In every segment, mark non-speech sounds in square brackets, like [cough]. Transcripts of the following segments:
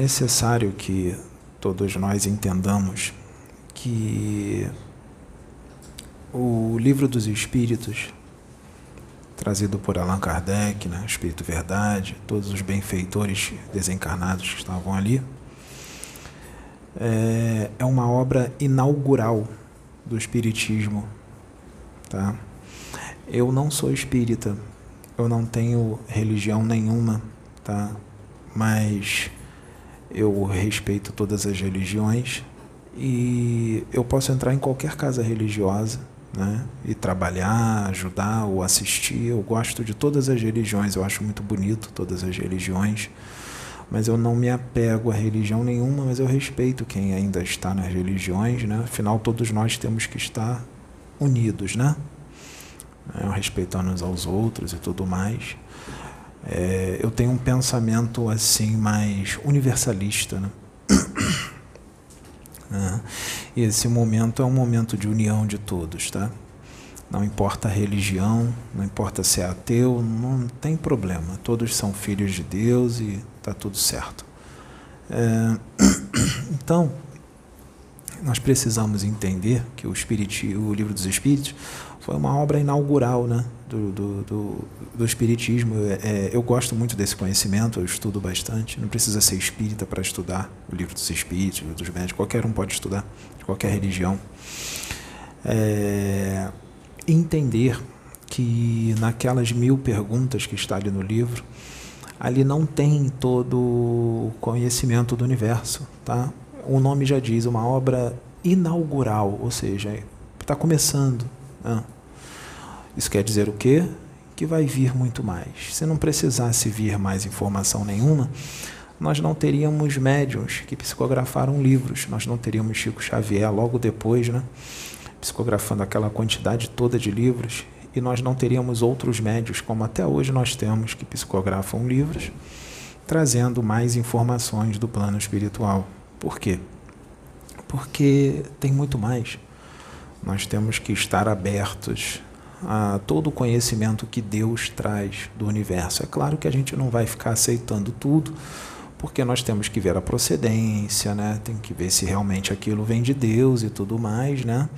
necessário que todos nós entendamos que o livro dos Espíritos, trazido por Allan Kardec, né, Espírito Verdade, todos os benfeitores desencarnados que estavam ali, é, é uma obra inaugural do Espiritismo. Tá? Eu não sou espírita, eu não tenho religião nenhuma, tá? mas eu respeito todas as religiões e eu posso entrar em qualquer casa religiosa né? e trabalhar, ajudar ou assistir. Eu gosto de todas as religiões, eu acho muito bonito todas as religiões, mas eu não me apego a religião nenhuma, mas eu respeito quem ainda está nas religiões, né? afinal, todos nós temos que estar unidos, né? Respeitando uns aos outros e tudo mais. É, eu tenho um pensamento assim mais universalista, né? [coughs] é. E esse momento é um momento de união de todos, tá? Não importa a religião, não importa se é ateu, não tem problema. Todos são filhos de Deus e tá tudo certo. É, [coughs] então, nós precisamos entender que o, Espírito, o livro dos Espíritos foi uma obra inaugural né, do, do, do, do Espiritismo. É, eu gosto muito desse conhecimento, eu estudo bastante. Não precisa ser espírita para estudar o livro dos Espíritos, dos médicos, qualquer um pode estudar, de qualquer religião. É, entender que naquelas mil perguntas que está ali no livro, ali não tem todo o conhecimento do universo. Tá? O nome já diz, uma obra inaugural, ou seja, está começando ah. Isso quer dizer o quê? Que vai vir muito mais. Se não precisasse vir mais informação nenhuma, nós não teríamos médiums que psicografaram livros, nós não teríamos Chico Xavier logo depois, né? psicografando aquela quantidade toda de livros, e nós não teríamos outros médios, como até hoje nós temos, que psicografam livros, trazendo mais informações do plano espiritual. Por quê? Porque tem muito mais. Nós temos que estar abertos a todo o conhecimento que Deus traz do universo. É claro que a gente não vai ficar aceitando tudo, porque nós temos que ver a procedência, né? Tem que ver se realmente aquilo vem de Deus e tudo mais, né?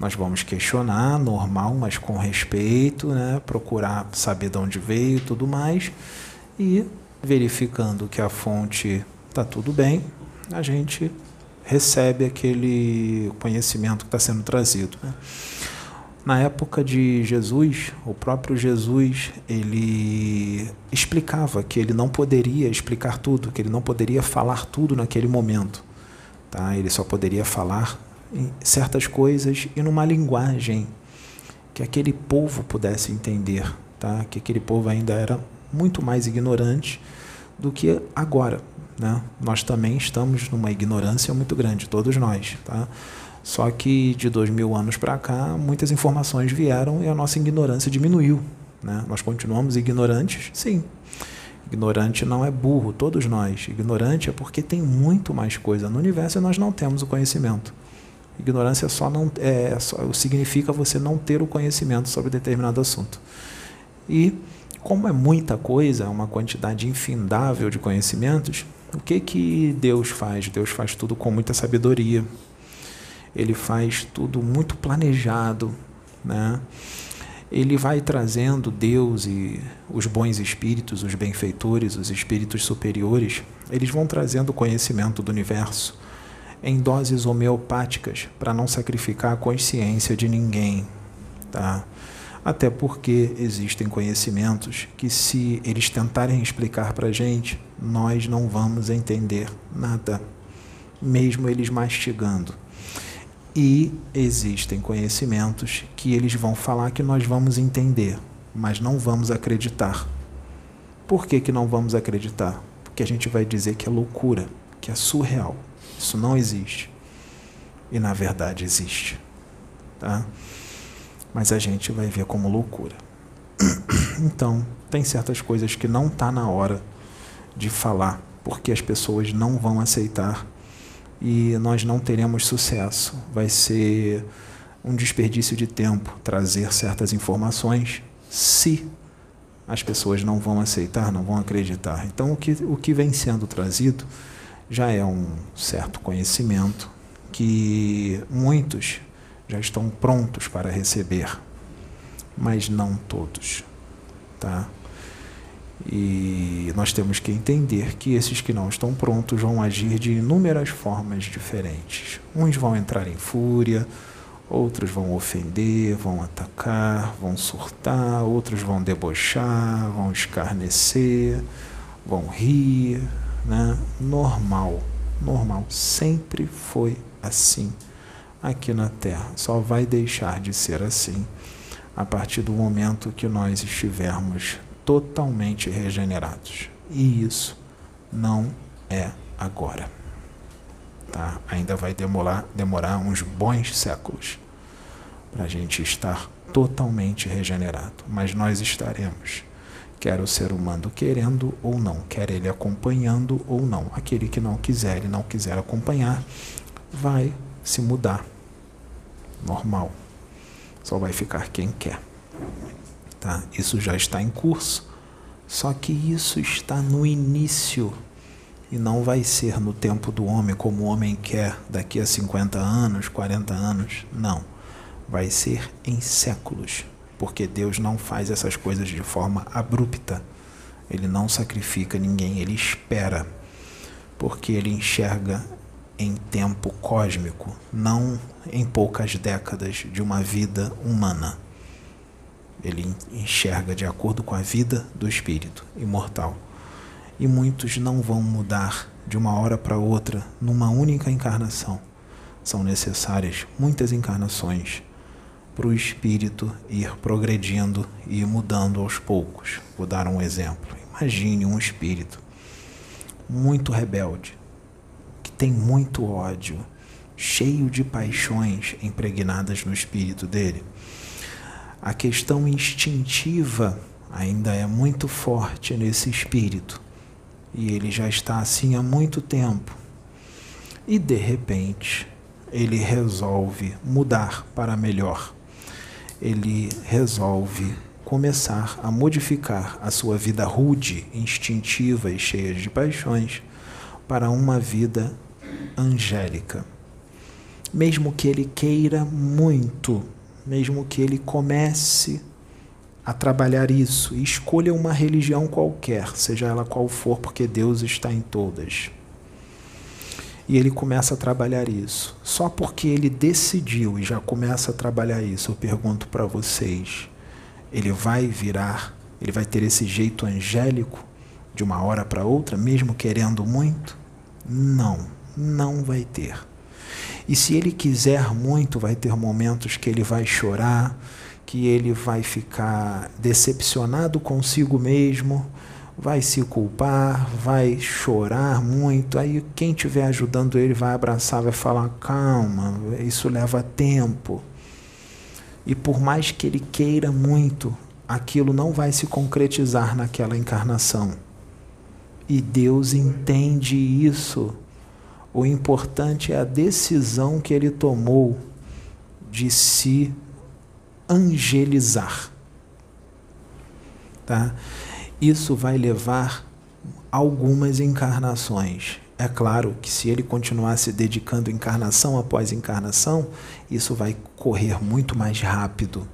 Nós vamos questionar, normal, mas com respeito, né? Procurar saber de onde veio e tudo mais e verificando que a fonte está tudo bem, a gente recebe aquele conhecimento que está sendo trazido. Né? Na época de Jesus, o próprio Jesus, ele explicava que ele não poderia explicar tudo, que ele não poderia falar tudo naquele momento. Tá? Ele só poderia falar certas coisas e numa linguagem que aquele povo pudesse entender, tá? Que aquele povo ainda era muito mais ignorante do que agora. Né? Nós também estamos numa ignorância muito grande, todos nós. Tá? Só que de dois mil anos para cá, muitas informações vieram e a nossa ignorância diminuiu. Né? Nós continuamos ignorantes? Sim. Ignorante não é burro, todos nós. Ignorante é porque tem muito mais coisa no universo e nós não temos o conhecimento. Ignorância só não é só, significa você não ter o conhecimento sobre determinado assunto. E como é muita coisa, é uma quantidade infindável de conhecimentos, o que que Deus faz? Deus faz tudo com muita sabedoria. Ele faz tudo muito planejado, né? Ele vai trazendo Deus e os bons espíritos, os benfeitores, os espíritos superiores, eles vão trazendo conhecimento do universo em doses homeopáticas para não sacrificar a consciência de ninguém, tá? Até porque existem conhecimentos que, se eles tentarem explicar para a gente, nós não vamos entender nada, mesmo eles mastigando. E existem conhecimentos que eles vão falar que nós vamos entender, mas não vamos acreditar. Por que, que não vamos acreditar? Porque a gente vai dizer que é loucura, que é surreal. Isso não existe. E na verdade existe. Tá? Mas a gente vai ver como loucura. [clears throat] Então, tem certas coisas que não está na hora de falar, porque as pessoas não vão aceitar e nós não teremos sucesso. Vai ser um desperdício de tempo trazer certas informações se as pessoas não vão aceitar, não vão acreditar. Então, o que, o que vem sendo trazido já é um certo conhecimento que muitos já estão prontos para receber, mas não todos, tá? E nós temos que entender que esses que não estão prontos vão agir de inúmeras formas diferentes. Uns vão entrar em fúria, outros vão ofender, vão atacar, vão surtar, outros vão debochar, vão escarnecer, vão rir, né? Normal, normal, sempre foi assim aqui na Terra. Só vai deixar de ser assim a partir do momento que nós estivermos totalmente regenerados. E isso não é agora. Tá? Ainda vai demorar, demorar uns bons séculos para a gente estar totalmente regenerado. Mas nós estaremos. Quer o ser humano querendo ou não, quer ele acompanhando ou não. Aquele que não quiser e não quiser acompanhar, vai se mudar. Normal. Só vai ficar quem quer. Tá? Isso já está em curso, só que isso está no início e não vai ser no tempo do homem como o homem quer daqui a 50 anos, 40 anos. Não. Vai ser em séculos, porque Deus não faz essas coisas de forma abrupta. Ele não sacrifica ninguém, ele espera, porque ele enxerga em tempo cósmico, não em poucas décadas de uma vida humana. Ele enxerga de acordo com a vida do espírito imortal. E muitos não vão mudar de uma hora para outra numa única encarnação. São necessárias muitas encarnações para o espírito ir progredindo e mudando aos poucos. Vou dar um exemplo. Imagine um espírito muito rebelde, tem muito ódio, cheio de paixões impregnadas no espírito dele a questão instintiva ainda é muito forte nesse espírito. E ele já está assim há muito tempo. E de repente, ele resolve mudar para melhor. Ele resolve começar a modificar a sua vida rude, instintiva e cheia de paixões para uma vida angélica. Mesmo que ele queira muito mesmo que ele comece a trabalhar isso escolha uma religião qualquer, seja ela qual for, porque Deus está em todas. E ele começa a trabalhar isso. Só porque ele decidiu e já começa a trabalhar isso, eu pergunto para vocês: ele vai virar, ele vai ter esse jeito angélico de uma hora para outra, mesmo querendo muito? Não, não vai ter. E se ele quiser muito, vai ter momentos que ele vai chorar, que ele vai ficar decepcionado consigo mesmo, vai se culpar, vai chorar muito. Aí quem estiver ajudando ele vai abraçar, vai falar: calma, isso leva tempo. E por mais que ele queira muito, aquilo não vai se concretizar naquela encarnação. E Deus entende isso. O importante é a decisão que ele tomou de se angelizar. Tá? Isso vai levar algumas encarnações. É claro que se ele continuar se dedicando encarnação após encarnação, isso vai correr muito mais rápido,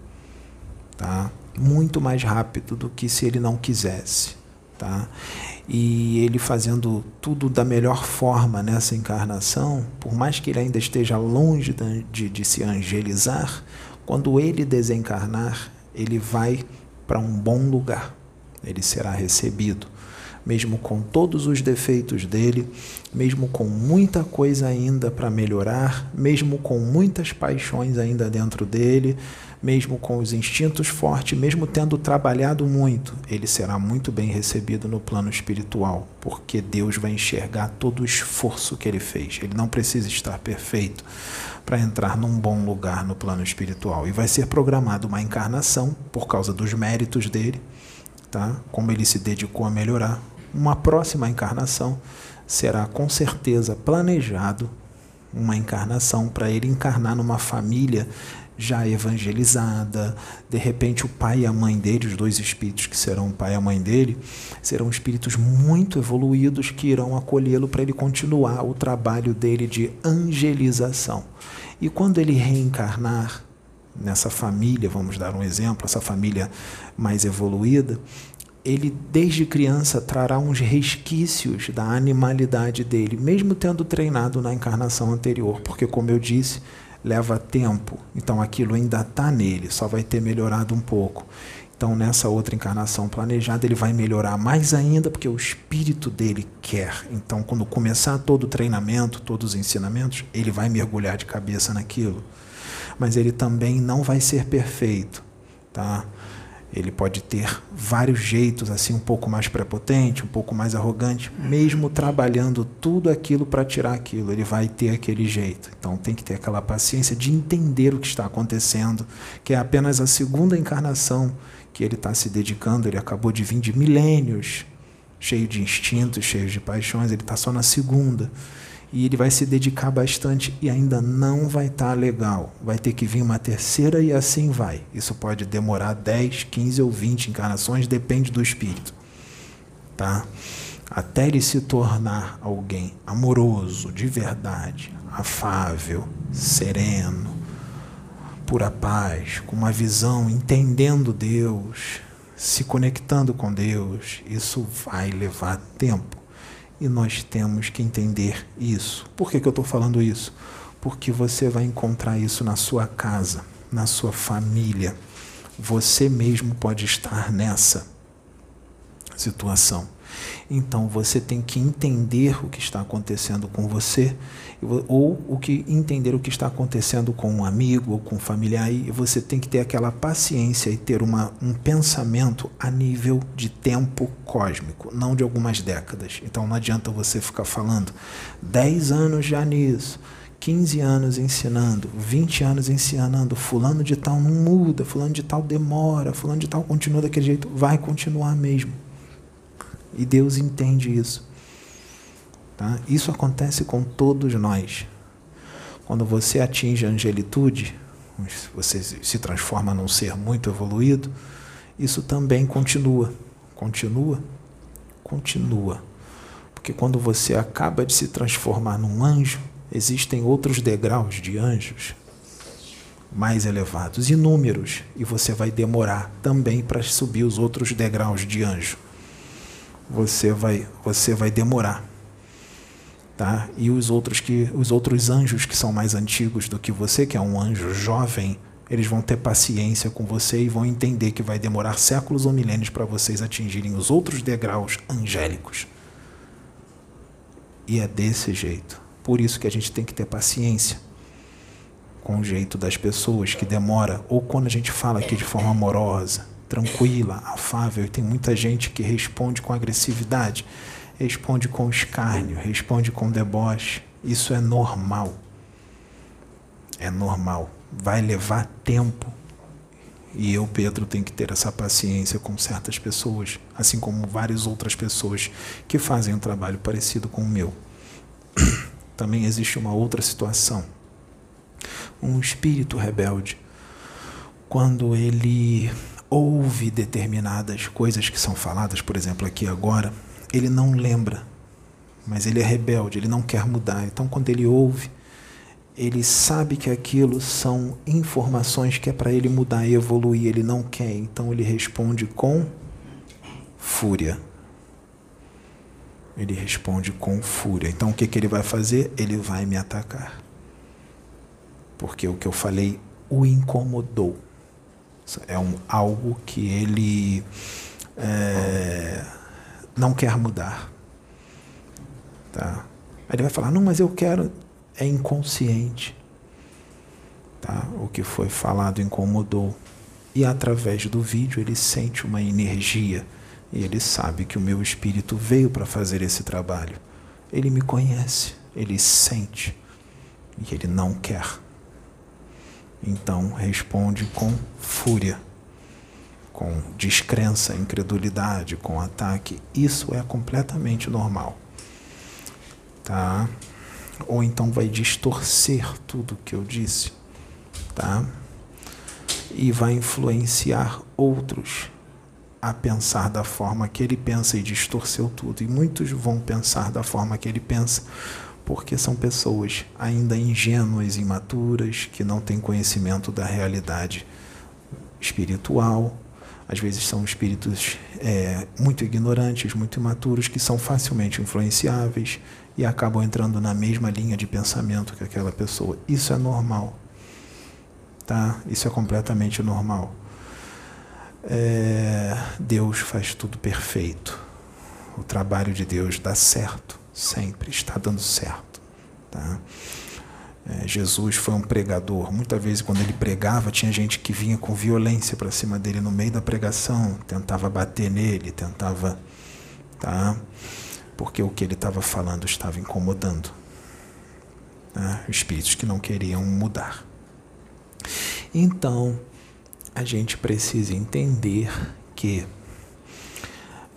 tá? Muito mais rápido do que se ele não quisesse, tá? e ele fazendo tudo da melhor forma nessa encarnação, por mais que ele ainda esteja longe de, de, se angelizar, quando ele desencarnar, ele vai para um bom lugar, ele será recebido, mesmo com todos os defeitos dele, mesmo com muita coisa ainda para melhorar, mesmo com muitas paixões ainda dentro dele, mesmo com os instintos fortes, mesmo tendo trabalhado muito, ele será muito bem recebido no plano espiritual, porque Deus vai enxergar todo o esforço que ele fez. Ele não precisa estar perfeito para entrar num bom lugar no plano espiritual. E vai ser programada uma encarnação por causa dos méritos dele, tá? Como ele se dedicou a melhorar. Uma próxima encarnação será com certeza planejado uma encarnação para ele encarnar numa família já evangelizada. De repente, o pai e a mãe dele, os dois espíritos que serão o pai e a mãe dele, serão espíritos muito evoluídos que irão acolhê-lo para ele continuar o trabalho dele de angelização. E quando ele reencarnar nessa família, vamos dar um exemplo, essa família mais evoluída, ele desde criança trará uns resquícios da animalidade dele, mesmo tendo treinado na encarnação anterior, porque, como eu disse, leva tempo, então aquilo ainda está nele, só vai ter melhorado um pouco. Então, nessa outra encarnação planejada, ele vai melhorar mais ainda, porque o espírito dele quer. Então, quando começar todo o treinamento, todos os ensinamentos, ele vai mergulhar de cabeça naquilo. Mas ele também não vai ser perfeito, tá? Ele pode ter vários jeitos, assim, um pouco mais prepotente, um pouco mais arrogante, mesmo trabalhando tudo aquilo para tirar aquilo, ele vai ter aquele jeito. Então tem que ter aquela paciência de entender o que está acontecendo, que é apenas a segunda encarnação que ele está se dedicando. Ele acabou de vir de milênios, cheio de instintos, cheio de paixões, ele está só na segunda e ele vai se dedicar bastante e ainda não vai estar tá legal. Vai ter que vir uma terceira e assim vai. Isso pode demorar 10, 15 ou 20 encarnações, depende do espírito. Tá? Até ele se tornar alguém amoroso, de verdade, afável, sereno, pura paz, com uma visão, entendendo Deus, se conectando com Deus, isso vai levar tempo. E nós temos que entender isso. Por que, que eu estou falando isso? Porque você vai encontrar isso na sua casa, na sua família. Você mesmo pode estar nessa situação. Então você tem que entender o que está acontecendo com você, ou o que entender o que está acontecendo com um amigo ou com um familiar, e você tem que ter aquela paciência e ter uma, um pensamento a nível de tempo cósmico, não de algumas décadas. Então não adianta você ficar falando 10 anos já nisso. 15 anos ensinando, 20 anos ensinando, fulano de tal não muda, fulano de tal demora, fulano de tal continua daquele jeito, vai continuar mesmo. E Deus entende isso. Tá? Isso acontece com todos nós. Quando você atinge a angelitude, você se transforma num ser muito evoluído, isso também continua. Continua? Continua. Porque quando você acaba de se transformar num anjo, existem outros degraus de anjos mais elevados, inúmeros, e você vai demorar também para subir os outros degraus de anjo você vai, você vai demorar. Tá? E os outros que os outros anjos que são mais antigos do que você, que é um anjo jovem, eles vão ter paciência com você e vão entender que vai demorar séculos ou milênios para vocês atingirem os outros degraus angélicos. E é desse jeito. Por isso que a gente tem que ter paciência com o jeito das pessoas que demora, ou quando a gente fala aqui de forma amorosa, tranquila, afável, e tem muita gente que responde com agressividade, responde com escárnio, responde com deboche. Isso é normal. É normal. Vai levar tempo. E eu, Pedro, tenho que ter essa paciência com certas pessoas, assim como várias outras pessoas que fazem um trabalho parecido com o meu. [coughs] Também existe uma outra situação. Um espírito rebelde, quando ele ouve determinadas coisas que são faladas, por exemplo, aqui agora, ele não lembra, mas ele é rebelde, ele não quer mudar. Então, quando ele ouve, ele sabe que aquilo são informações que é para ele mudar e evoluir, ele não quer, então ele responde com fúria. Ele responde com fúria. Então o que, que ele vai fazer? Ele vai me atacar. Porque o que eu falei o incomodou. É um, algo que ele é, não quer mudar. Tá? Aí ele vai falar, não, mas eu quero. É inconsciente. Tá? O que foi falado incomodou. E através do vídeo ele sente uma energia. E ele sabe que o meu espírito veio para fazer esse trabalho. Ele me conhece, ele sente. E ele não quer. Então responde com fúria, com descrença, incredulidade, com ataque. Isso é completamente normal. Tá? Ou então vai distorcer tudo que eu disse, tá? e vai influenciar outros a pensar da forma que ele pensa e distorceu tudo. E muitos vão pensar da forma que ele pensa, porque são pessoas ainda ingênuas, imaturas, que não têm conhecimento da realidade espiritual. Às vezes são espíritos é, muito ignorantes, muito imaturos, que são facilmente influenciáveis e acabam entrando na mesma linha de pensamento que aquela pessoa. Isso é normal. Tá? Isso é completamente normal. É, Deus faz tudo perfeito. O trabalho de Deus dá certo, sempre está dando certo. Tá? É, Jesus foi um pregador. Muitas vezes, quando ele pregava, tinha gente que vinha com violência para cima dele no meio da pregação, tentava bater nele, tentava. Tá? Porque o que ele estava falando estava incomodando. Tá? Espíritos que não queriam mudar. Então, a gente precisa entender que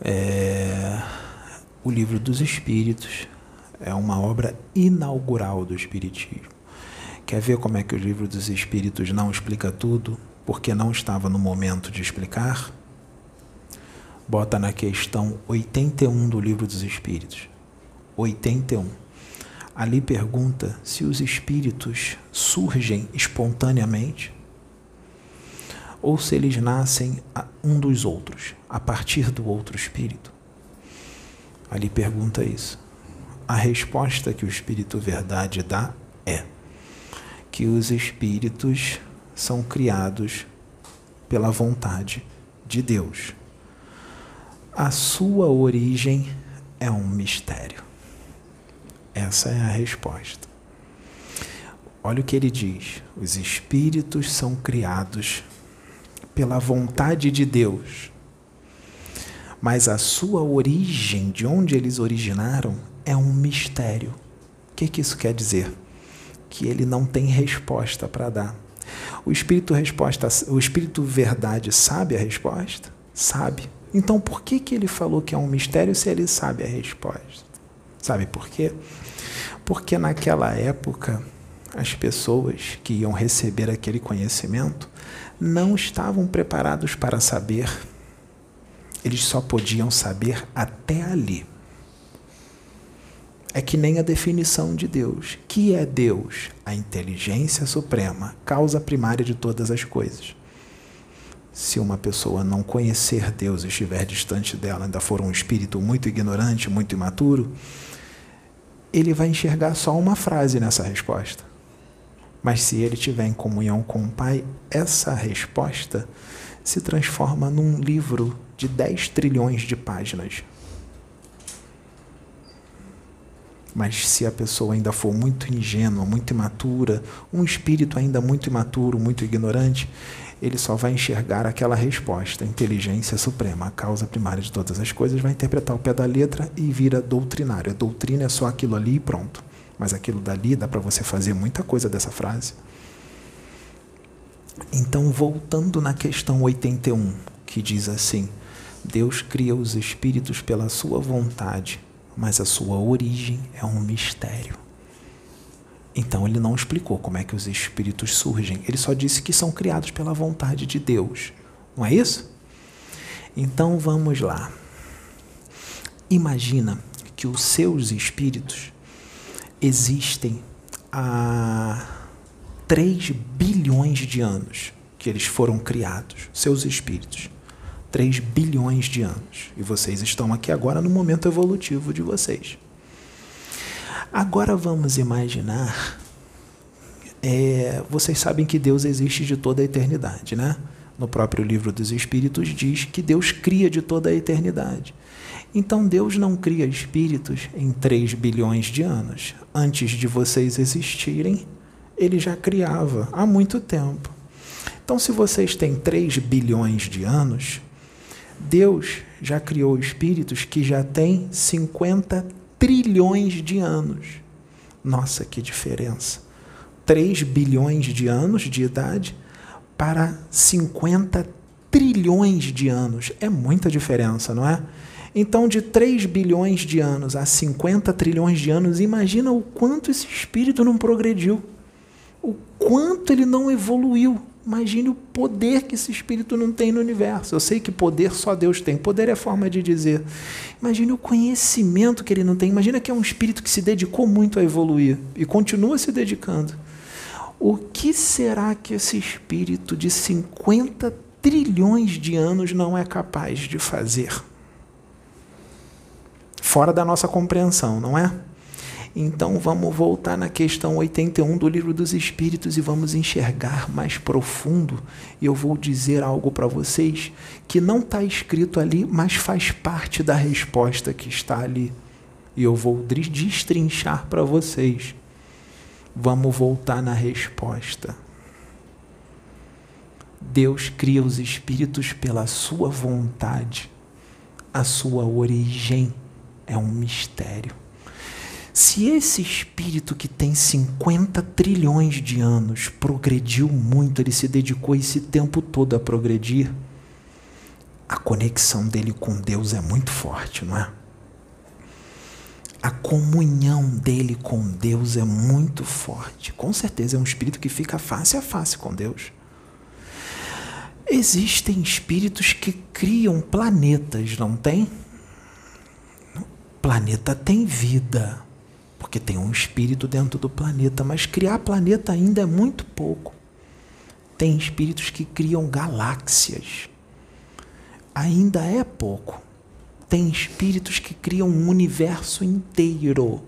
é, o livro dos Espíritos é uma obra inaugural do Espiritismo. Quer ver como é que o livro dos Espíritos não explica tudo, porque não estava no momento de explicar? Bota na questão 81 do livro dos Espíritos. 81. Ali pergunta se os espíritos surgem espontaneamente ou se eles nascem um dos outros, a partir do outro espírito. Ali pergunta isso. A resposta que o Espírito Verdade dá é que os espíritos são criados pela vontade de Deus. A sua origem é um mistério. Essa é a resposta. Olha o que ele diz: os espíritos são criados pela vontade de Deus. Mas a sua origem, de onde eles originaram, é um mistério. O que, que isso quer dizer? Que ele não tem resposta para dar. O espírito resposta, o espírito verdade sabe a resposta? Sabe. Então por que, que ele falou que é um mistério se ele sabe a resposta? Sabe por quê? Porque naquela época as pessoas que iam receber aquele conhecimento não estavam preparados para saber. Eles só podiam saber até ali. É que nem a definição de Deus. Que é Deus? A inteligência suprema, causa primária de todas as coisas. Se uma pessoa não conhecer Deus e estiver distante dela, ainda for um espírito muito ignorante, muito imaturo, ele vai enxergar só uma frase nessa resposta. Mas se ele estiver em comunhão com o Pai, essa resposta se transforma num livro de 10 trilhões de páginas. Mas se a pessoa ainda for muito ingênua, muito imatura, um espírito ainda muito imaturo, muito ignorante, ele só vai enxergar aquela resposta, inteligência suprema, a causa primária de todas as coisas, vai interpretar o pé da letra e vira doutrinário. A doutrina é só aquilo ali e pronto. Mas aquilo dali dá para você fazer muita coisa dessa frase. Então, voltando na questão 81, que diz assim: Deus cria os espíritos pela sua vontade, mas a sua origem é um mistério. Então, ele não explicou como é que os espíritos surgem, ele só disse que são criados pela vontade de Deus. Não é isso? Então, vamos lá. Imagina que os seus espíritos existem há 3 bilhões de anos que eles foram criados, seus espíritos. 3 bilhões de anos. E vocês estão aqui agora no momento evolutivo de vocês. Agora vamos imaginar. É, vocês sabem que Deus existe de toda a eternidade, né? No próprio livro dos Espíritos diz que Deus cria de toda a eternidade. Então Deus não cria espíritos em 3 bilhões de anos. Antes de vocês existirem, ele já criava há muito tempo. Então, se vocês têm 3 bilhões de anos, Deus já criou espíritos que já têm 50 trilhões de anos. Nossa, que diferença! 3 bilhões de anos de idade para 50 trilhões de anos. É muita diferença, não é? Então, de 3 bilhões de anos a 50 trilhões de anos, imagina o quanto esse espírito não progrediu, o quanto ele não evoluiu Imagine o poder que esse espírito não tem no universo. Eu sei que poder só Deus tem. Poder é forma de dizer. Imagine o conhecimento que ele não tem. Imagina que é um espírito que se dedicou muito a evoluir e continua se dedicando. O que será que esse espírito de 50 trilhões de anos não é capaz de fazer? Fora da nossa compreensão, não é? Então vamos voltar na questão 81 do Livro dos Espíritos e vamos enxergar mais profundo. E eu vou dizer algo para vocês que não está escrito ali, mas faz parte da resposta que está ali. E eu vou destrinchar para vocês. Vamos voltar na resposta. Deus cria os espíritos pela sua vontade. A sua origem é um mistério. Se esse espírito que tem 50 trilhões de anos progrediu muito, ele se dedicou esse tempo todo a progredir, a conexão dele com Deus é muito forte, não é? A comunhão dele com Deus é muito forte. Com certeza é um espírito que fica face a face com Deus. Existem espíritos que criam planetas, não tem? planeta tem vida porque tem um espírito dentro do planeta, mas criar planeta ainda é muito pouco. Tem espíritos que criam galáxias. Ainda é pouco. Tem espíritos que criam um universo inteiro.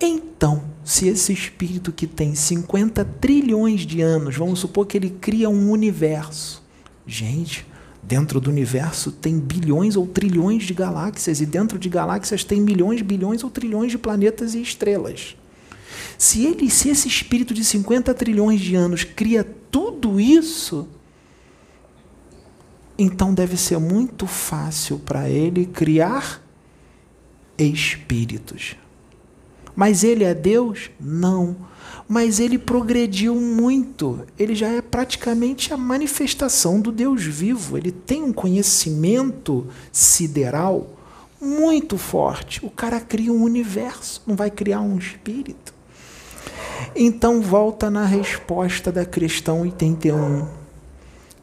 Então, se esse espírito que tem 50 trilhões de anos, vamos supor que ele cria um universo. Gente, Dentro do universo tem bilhões ou trilhões de galáxias, e dentro de galáxias tem milhões, bilhões ou trilhões de planetas e estrelas. Se ele, se esse espírito de 50 trilhões de anos cria tudo isso, então deve ser muito fácil para ele criar espíritos. Mas ele é Deus? Não mas ele progrediu muito. Ele já é praticamente a manifestação do Deus vivo. Ele tem um conhecimento sideral muito forte. O cara cria um universo, não vai criar um espírito. Então volta na resposta da questão 81.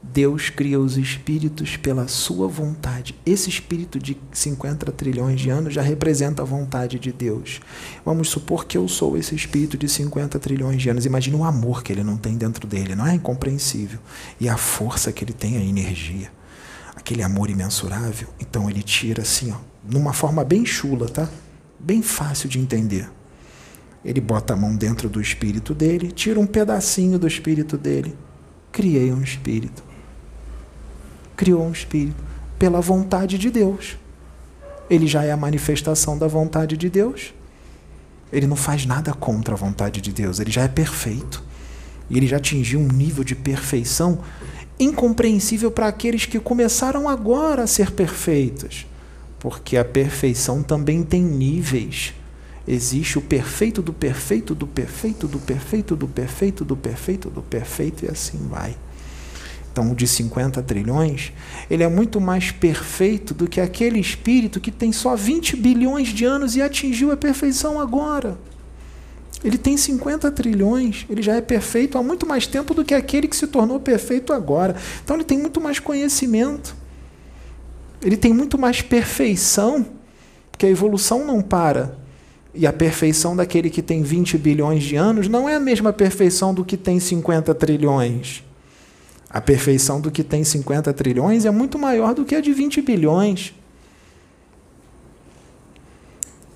Deus cria os espíritos pela sua vontade. Esse espírito de 50 trilhões de anos já representa a vontade de Deus. Vamos supor que eu sou esse espírito de 50 trilhões de anos. Imagina o amor que ele não tem dentro dele, não é incompreensível. E a força que ele tem, a energia. Aquele amor imensurável. Então ele tira assim, ó, numa forma bem chula, tá? Bem fácil de entender. Ele bota a mão dentro do espírito dele, tira um pedacinho do espírito dele. Criei um espírito criou um espírito pela vontade de Deus. Ele já é a manifestação da vontade de Deus. Ele não faz nada contra a vontade de Deus, ele já é perfeito. E ele já atingiu um nível de perfeição incompreensível para aqueles que começaram agora a ser perfeitos. Porque a perfeição também tem níveis. Existe o perfeito do perfeito, do perfeito, do perfeito, do perfeito, do perfeito, do perfeito, e assim vai então de 50 trilhões, ele é muito mais perfeito do que aquele espírito que tem só 20 bilhões de anos e atingiu a perfeição agora. Ele tem 50 trilhões, ele já é perfeito há muito mais tempo do que aquele que se tornou perfeito agora. Então ele tem muito mais conhecimento. Ele tem muito mais perfeição, porque a evolução não para. E a perfeição daquele que tem 20 bilhões de anos não é a mesma perfeição do que tem 50 trilhões. A perfeição do que tem 50 trilhões é muito maior do que a de 20 bilhões.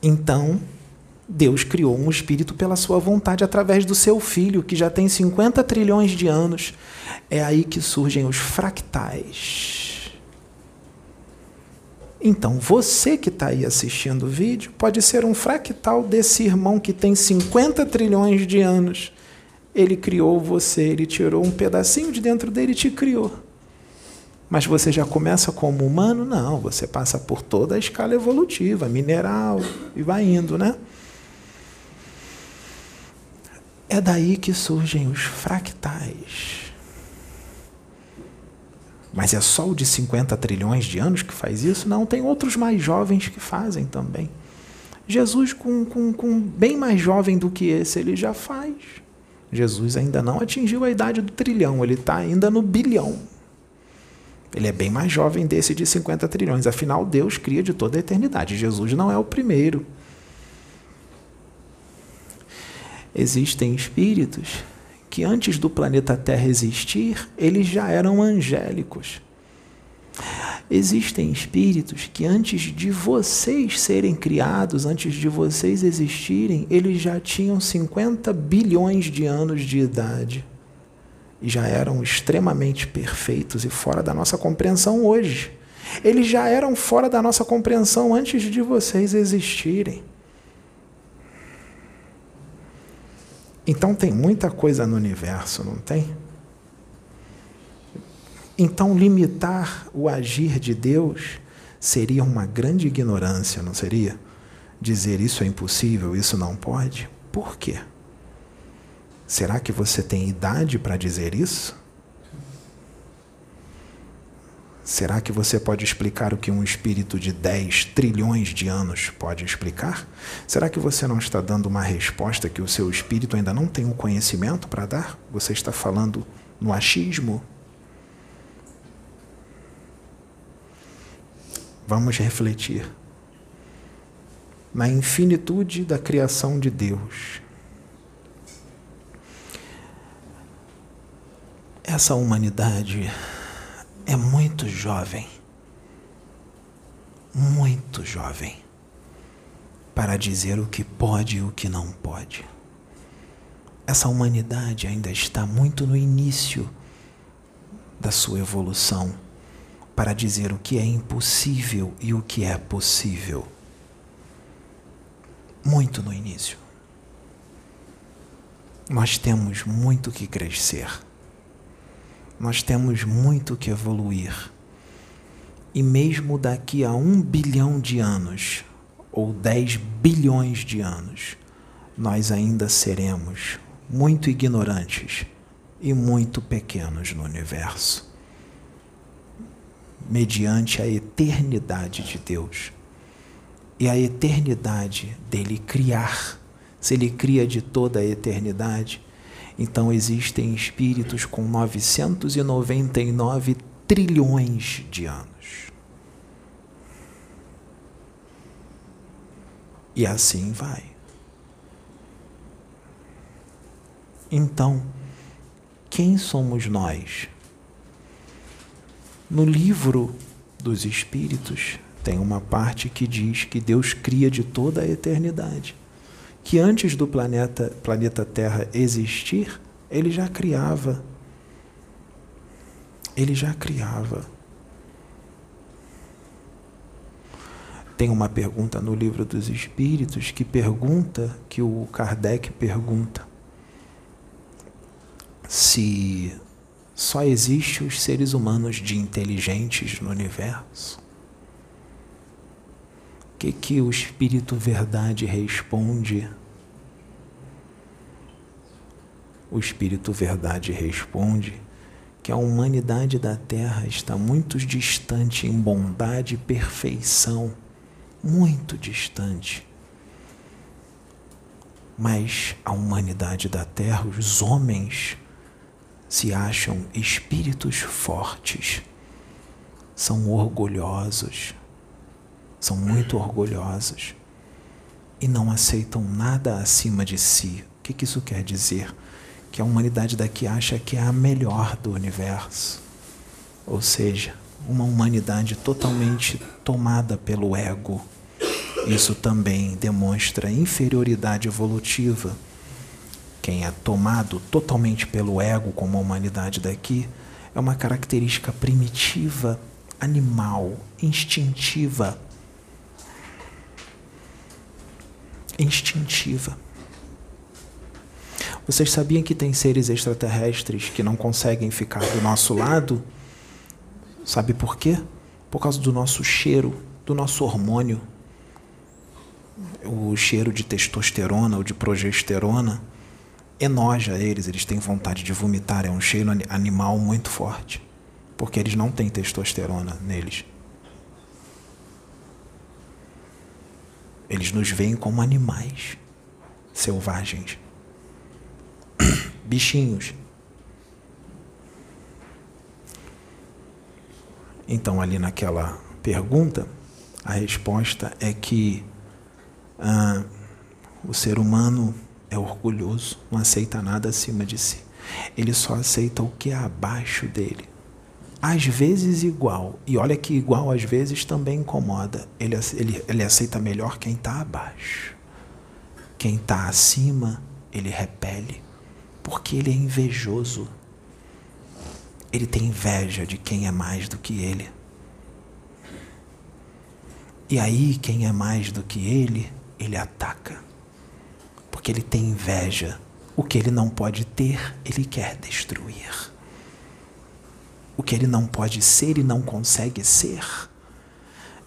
Então, Deus criou um espírito pela sua vontade através do seu filho, que já tem 50 trilhões de anos. É aí que surgem os fractais. Então, você que está aí assistindo o vídeo pode ser um fractal desse irmão que tem 50 trilhões de anos ele criou você, ele tirou um pedacinho de dentro dele e te criou. Mas você já começa como humano? Não, você passa por toda a escala evolutiva, mineral, e vai indo, né? É daí que surgem os fractais. Mas é só o de 50 trilhões de anos que faz isso? Não, tem outros mais jovens que fazem também. Jesus, com, com, com bem mais jovem do que esse, ele já faz Jesus ainda não atingiu a idade do trilhão, ele está ainda no bilhão. Ele é bem mais jovem desse de 50 trilhões. Afinal, Deus cria de toda a eternidade. Jesus não é o primeiro. Existem espíritos que antes do planeta Terra existir, eles já eram angélicos. Existem espíritos que antes de vocês serem criados, antes de vocês existirem, eles já tinham 50 bilhões de anos de idade e já eram extremamente perfeitos e fora da nossa compreensão hoje. Eles já eram fora da nossa compreensão antes de vocês existirem. Então tem muita coisa no universo, não tem? Então limitar o agir de Deus seria uma grande ignorância, não seria? Dizer isso é impossível, isso não pode? Por quê? Será que você tem idade para dizer isso? Será que você pode explicar o que um espírito de 10 trilhões de anos pode explicar? Será que você não está dando uma resposta que o seu espírito ainda não tem o conhecimento para dar? Você está falando no achismo? Vamos refletir. Na infinitude da criação de Deus, essa humanidade é muito jovem, muito jovem, para dizer o que pode e o que não pode. Essa humanidade ainda está muito no início da sua evolução para dizer o que é impossível e o que é possível. Muito no início. Nós temos muito que crescer nós temos muito que evoluir. E mesmo daqui a um bilhão de anos, ou dez bilhões de anos, nós ainda seremos muito ignorantes e muito pequenos no universo. Mediante a eternidade de Deus e a eternidade dele criar. Se ele cria de toda a eternidade, então existem espíritos com 999 trilhões de anos. E assim vai. Então, quem somos nós? No livro dos Espíritos, tem uma parte que diz que Deus cria de toda a eternidade que antes do planeta, planeta Terra existir, ele já criava. Ele já criava. Tem uma pergunta no livro dos Espíritos que pergunta, que o Kardec pergunta, se só existem os seres humanos de inteligentes no universo que, que o Espírito Verdade responde? O Espírito Verdade responde que a humanidade da Terra está muito distante em bondade e perfeição, muito distante. Mas a humanidade da Terra, os homens, se acham espíritos fortes, são orgulhosos são muito orgulhosos e não aceitam nada acima de si. O que, que isso quer dizer? Que a humanidade daqui acha que é a melhor do universo. Ou seja, uma humanidade totalmente tomada pelo ego. Isso também demonstra inferioridade evolutiva. Quem é tomado totalmente pelo ego, como a humanidade daqui, é uma característica primitiva, animal, instintiva, instintiva. Vocês sabiam que tem seres extraterrestres que não conseguem ficar do nosso lado? Sabe por quê? Por causa do nosso cheiro, do nosso hormônio. O cheiro de testosterona ou de progesterona enoja eles, eles têm vontade de vomitar, é um cheiro animal muito forte, porque eles não têm testosterona neles. Eles nos veem como animais selvagens. [coughs] bichinhos. Então, ali naquela pergunta, a resposta é que ah, o ser humano é orgulhoso, não aceita nada acima de si. Ele só aceita o que é abaixo dele. Às vezes igual, e olha que igual às vezes também incomoda. Ele, ele, ele aceita melhor quem está abaixo. Quem está acima, ele repele, porque ele é invejoso. Ele tem inveja de quem é mais do que ele. E aí, quem é mais do que ele, ele ataca. Porque ele tem inveja. O que ele não pode ter, ele quer destruir. O que ele não pode ser e não consegue ser,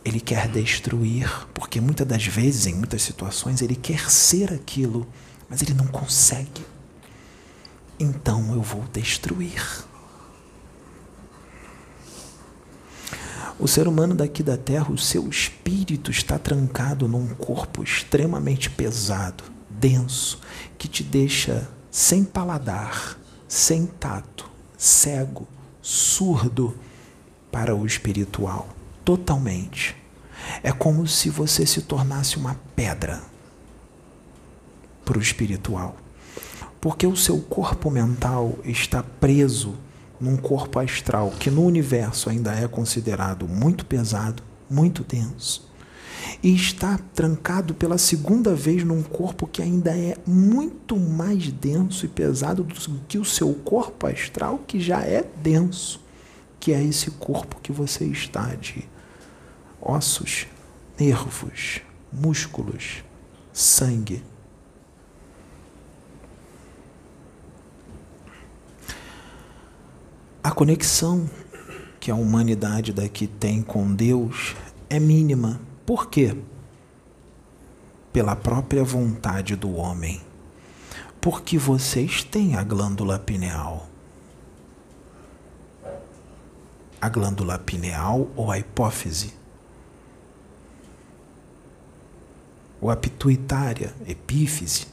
ele quer destruir, porque muitas das vezes, em muitas situações, ele quer ser aquilo, mas ele não consegue. Então eu vou destruir. O ser humano daqui da Terra, o seu espírito está trancado num corpo extremamente pesado, denso, que te deixa sem paladar, sem tato, cego, surdo para o espiritual, totalmente. É como se você se tornasse uma pedra para o espiritual. Porque o seu corpo mental está preso num corpo astral que no universo ainda é considerado muito pesado, muito denso, e está trancado pela segunda vez num corpo que ainda é muito mais denso e pesado do que o seu corpo astral, que já é denso, que é esse corpo que você está de ossos, nervos, músculos, sangue. A conexão que a humanidade daqui tem com Deus é mínima. Por quê? Pela própria vontade do homem. Porque vocês têm a glândula pineal. A glândula pineal ou a hipófise ou a pituitária, epífise.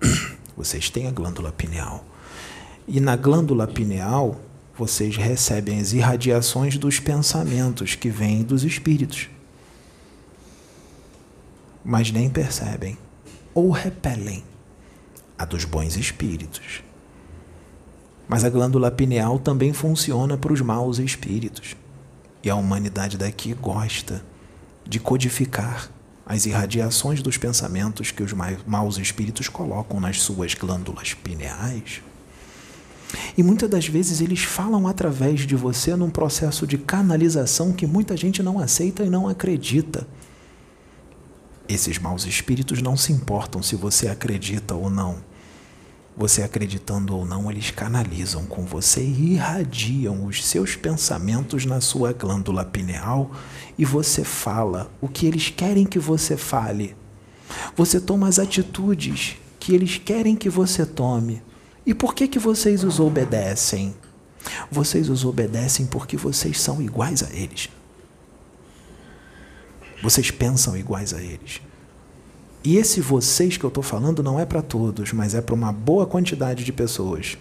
[clears throat] Vocês têm a glândula pineal. E na glândula pineal, vocês recebem as irradiações dos pensamentos que vêm dos espíritos. Mas nem percebem ou repelem a dos bons espíritos. Mas a glândula pineal também funciona para os maus espíritos. E a humanidade daqui gosta de codificar as irradiações dos pensamentos que os maus espíritos colocam nas suas glândulas pineais. E muitas das vezes eles falam através de você num processo de canalização que muita gente não aceita e não acredita. Esses maus espíritos não se importam se você acredita ou não. Você acreditando ou não, eles canalizam com você e irradiam os seus pensamentos na sua glândula pineal e você fala o que eles querem que você fale. Você toma as atitudes que eles querem que você tome. E por que que vocês os obedecem? Vocês os obedecem porque vocês são iguais a eles. Vocês pensam iguais a eles. E esse vocês que eu estou falando não é para todos, mas é para uma boa quantidade de pessoas.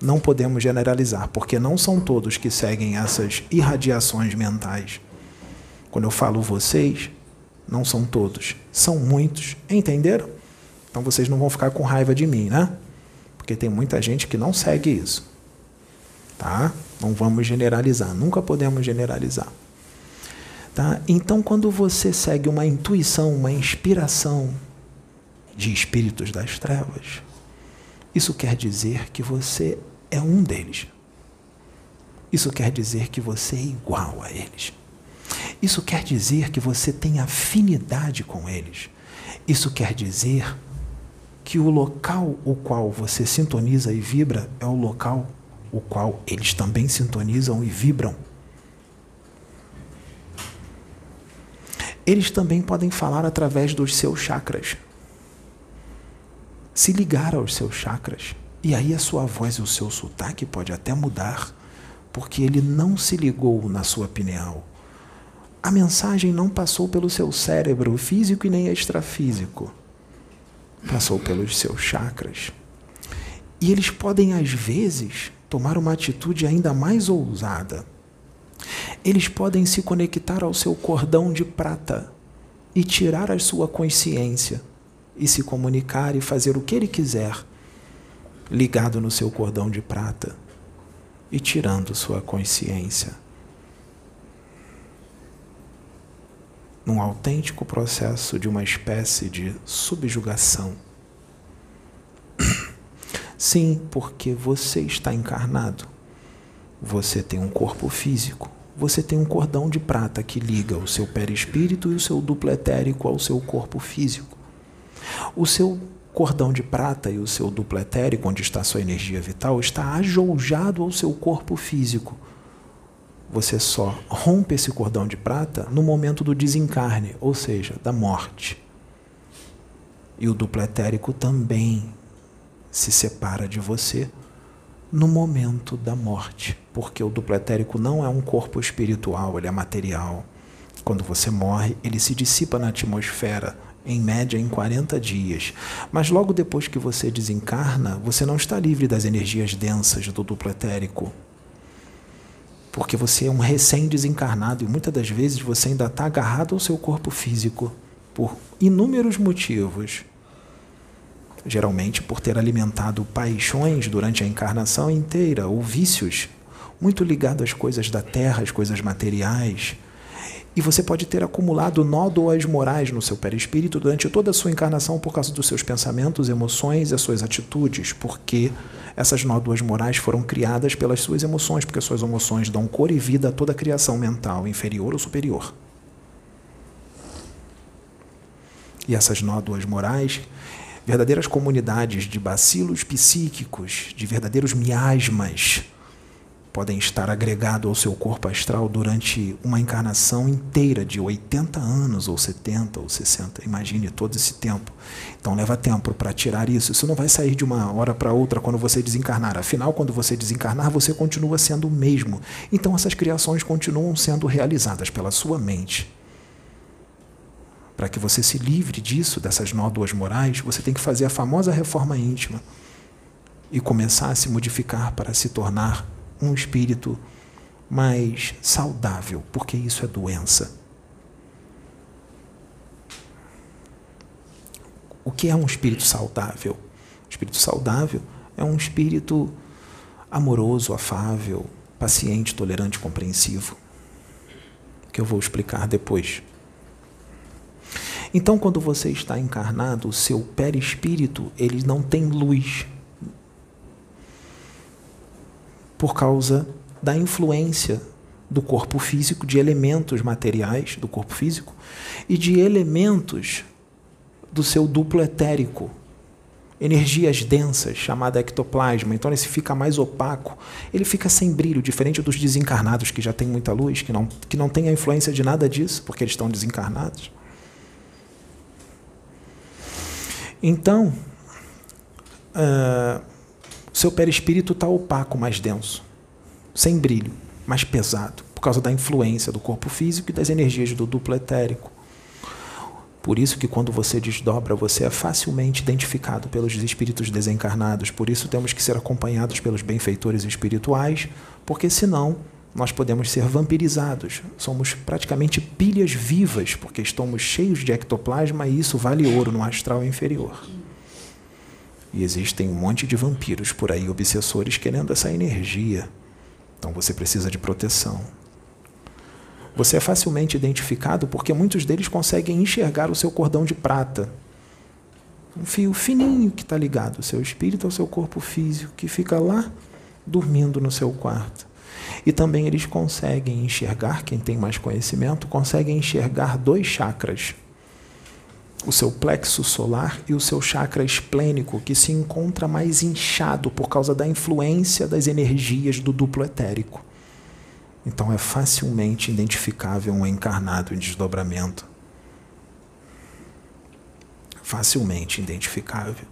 Não podemos generalizar, porque não são todos que seguem essas irradiações mentais. Quando eu falo vocês, não são todos, são muitos. Entenderam? Então vocês não vão ficar com raiva de mim, né? Porque tem muita gente que não segue isso. Tá? Não vamos generalizar, nunca podemos generalizar. Tá? Então, quando você segue uma intuição, uma inspiração de espíritos das trevas, isso quer dizer que você é um deles. Isso quer dizer que você é igual a eles. Isso quer dizer que você tem afinidade com eles. Isso quer dizer que o local o qual você sintoniza e vibra é o local o qual eles também sintonizam e vibram. eles também podem falar através dos seus chakras. Se ligar aos seus chakras. E aí a sua voz e o seu sotaque pode até mudar, porque ele não se ligou na sua pineal. A mensagem não passou pelo seu cérebro físico e nem extrafísico. Passou pelos seus chakras. E eles podem, às vezes, tomar uma atitude ainda mais ousada. Eles podem se conectar ao seu cordão de prata e tirar a sua consciência e se comunicar e fazer o que ele quiser, ligado no seu cordão de prata e tirando sua consciência. Num autêntico processo de uma espécie de subjugação. [clears throat] Sim, porque você está encarnado. Você tem um corpo físico. Você tem um cordão de prata que liga o seu perispírito e o seu duplo etérico ao seu corpo físico. O seu cordão de prata e o seu duplo etérico, onde está sua energia vital, está ajoujado ao seu corpo físico. Você só rompe esse cordão de prata no momento do desencarne, ou seja, da morte. E o duplo etérico também se separa de você no momento da morte, porque o duplo etérico não é um corpo espiritual, ele é material. Quando você morre, ele se dissipa na atmosfera, em média em 40 dias. Mas logo depois que você desencarna, você não está livre das energias densas do duplo etérico. Porque você é um recém-desencarnado e muitas das vezes você ainda está agarrado ao seu corpo físico por inúmeros motivos. Geralmente por ter alimentado paixões durante a encarnação inteira ou vícios muito ligados às coisas da terra, às coisas materiais e você pode ter acumulado nódoas morais no seu perispírito durante toda a sua encarnação por causa dos seus pensamentos, emoções e as suas atitudes, porque essas nódoas morais foram criadas pelas suas emoções, porque as suas emoções dão cor e vida a toda a criação mental, inferior ou superior. E essas nódoas morais, verdadeiras comunidades de bacilos psíquicos, de verdadeiros miasmas, podem estar agregados ao seu corpo astral durante uma encarnação inteira de 80 anos, ou 70, ou 60. Imagine todo esse tempo. Então leva tempo para tirar isso. Isso não vai sair de uma hora para outra quando você desencarnar. Afinal, quando você desencarnar, você continua sendo o mesmo. Então essas criações continuam sendo realizadas pela sua mente. Para que você se livre disso, dessas nódoas morais, você tem que fazer a famosa reforma íntima e começar a se modificar para se tornar um espírito mais saudável, porque isso é doença. O que é um espírito saudável? Um espírito saudável é um espírito amoroso, afável, paciente, tolerante, compreensivo, que eu vou explicar depois. Então, quando você está encarnado, o seu perispírito, ele não tem luz, por causa da influência do corpo físico, de elementos materiais do corpo físico e de elementos do seu duplo etérico, energias densas, chamada ectoplasma. Então ele fica mais opaco, ele fica sem brilho, diferente dos desencarnados que já têm muita luz, que não, que não tem a influência de nada disso, porque eles estão desencarnados. Então, uh, seu perispírito está opaco, mais denso, sem brilho, mais pesado, por causa da influência do corpo físico e das energias do duplo etérico. Por isso que quando você desdobra, você é facilmente identificado pelos espíritos desencarnados. Por isso temos que ser acompanhados pelos benfeitores espirituais, porque senão nós podemos ser vampirizados. Somos praticamente pilhas vivas, porque estamos cheios de ectoplasma e isso vale ouro no astral inferior. E existem um monte de vampiros por aí, obsessores, querendo essa energia. Então você precisa de proteção. Você é facilmente identificado porque muitos deles conseguem enxergar o seu cordão de prata. Um fio fininho que está ligado ao seu espírito ao seu corpo físico, que fica lá dormindo no seu quarto. E também eles conseguem enxergar, quem tem mais conhecimento, conseguem enxergar dois chakras o seu plexo solar e o seu chakra esplênico, que se encontra mais inchado por causa da influência das energias do duplo etérico. Então é facilmente identificável um encarnado em desdobramento. Facilmente identificável.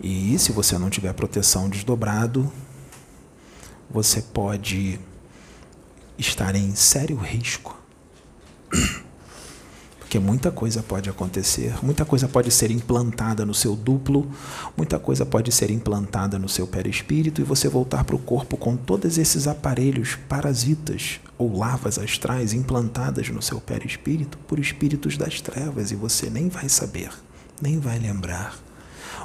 E se você não tiver proteção desdobrado, você pode estar em sério risco [clears throat] Porque muita coisa pode acontecer, muita coisa pode ser implantada no seu duplo, muita coisa pode ser implantada no seu perispírito e você voltar para o corpo com todos esses aparelhos parasitas ou larvas astrais implantadas no seu perispírito por espíritos das trevas e você nem vai saber, nem vai lembrar.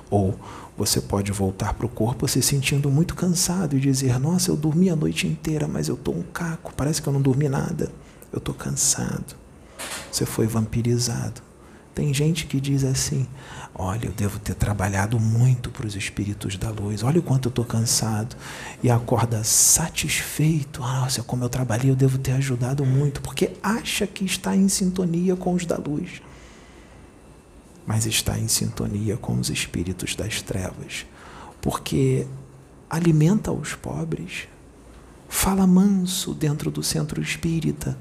Ou você pode voltar para o corpo se sentindo muito cansado e dizer: Nossa, eu dormi a noite inteira, mas eu estou um caco, parece que eu não dormi nada, eu estou cansado você foi vampirizado. Tem gente que diz assim: Olha, eu devo ter trabalhado muito para os espíritos da luz, olha o quanto eu estou cansado. E acorda satisfeito: Nossa, como eu trabalhei, eu devo ter ajudado muito, porque acha que está em sintonia com os da luz, mas está em sintonia com os espíritos das trevas, porque alimenta os pobres, fala manso dentro do centro espírita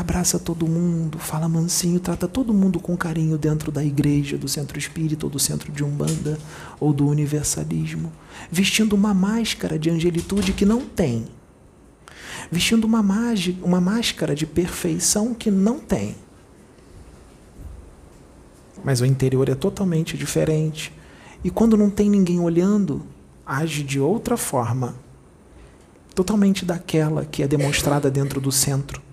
abraça todo mundo, fala mansinho, trata todo mundo com carinho dentro da igreja, do centro espírita ou do centro de Umbanda ou do universalismo, vestindo uma máscara de angelitude que não tem, vestindo uma, mágica, uma máscara de perfeição que não tem. Mas o interior é totalmente diferente. E quando não tem ninguém olhando, age de outra forma, totalmente daquela que é demonstrada dentro do centro.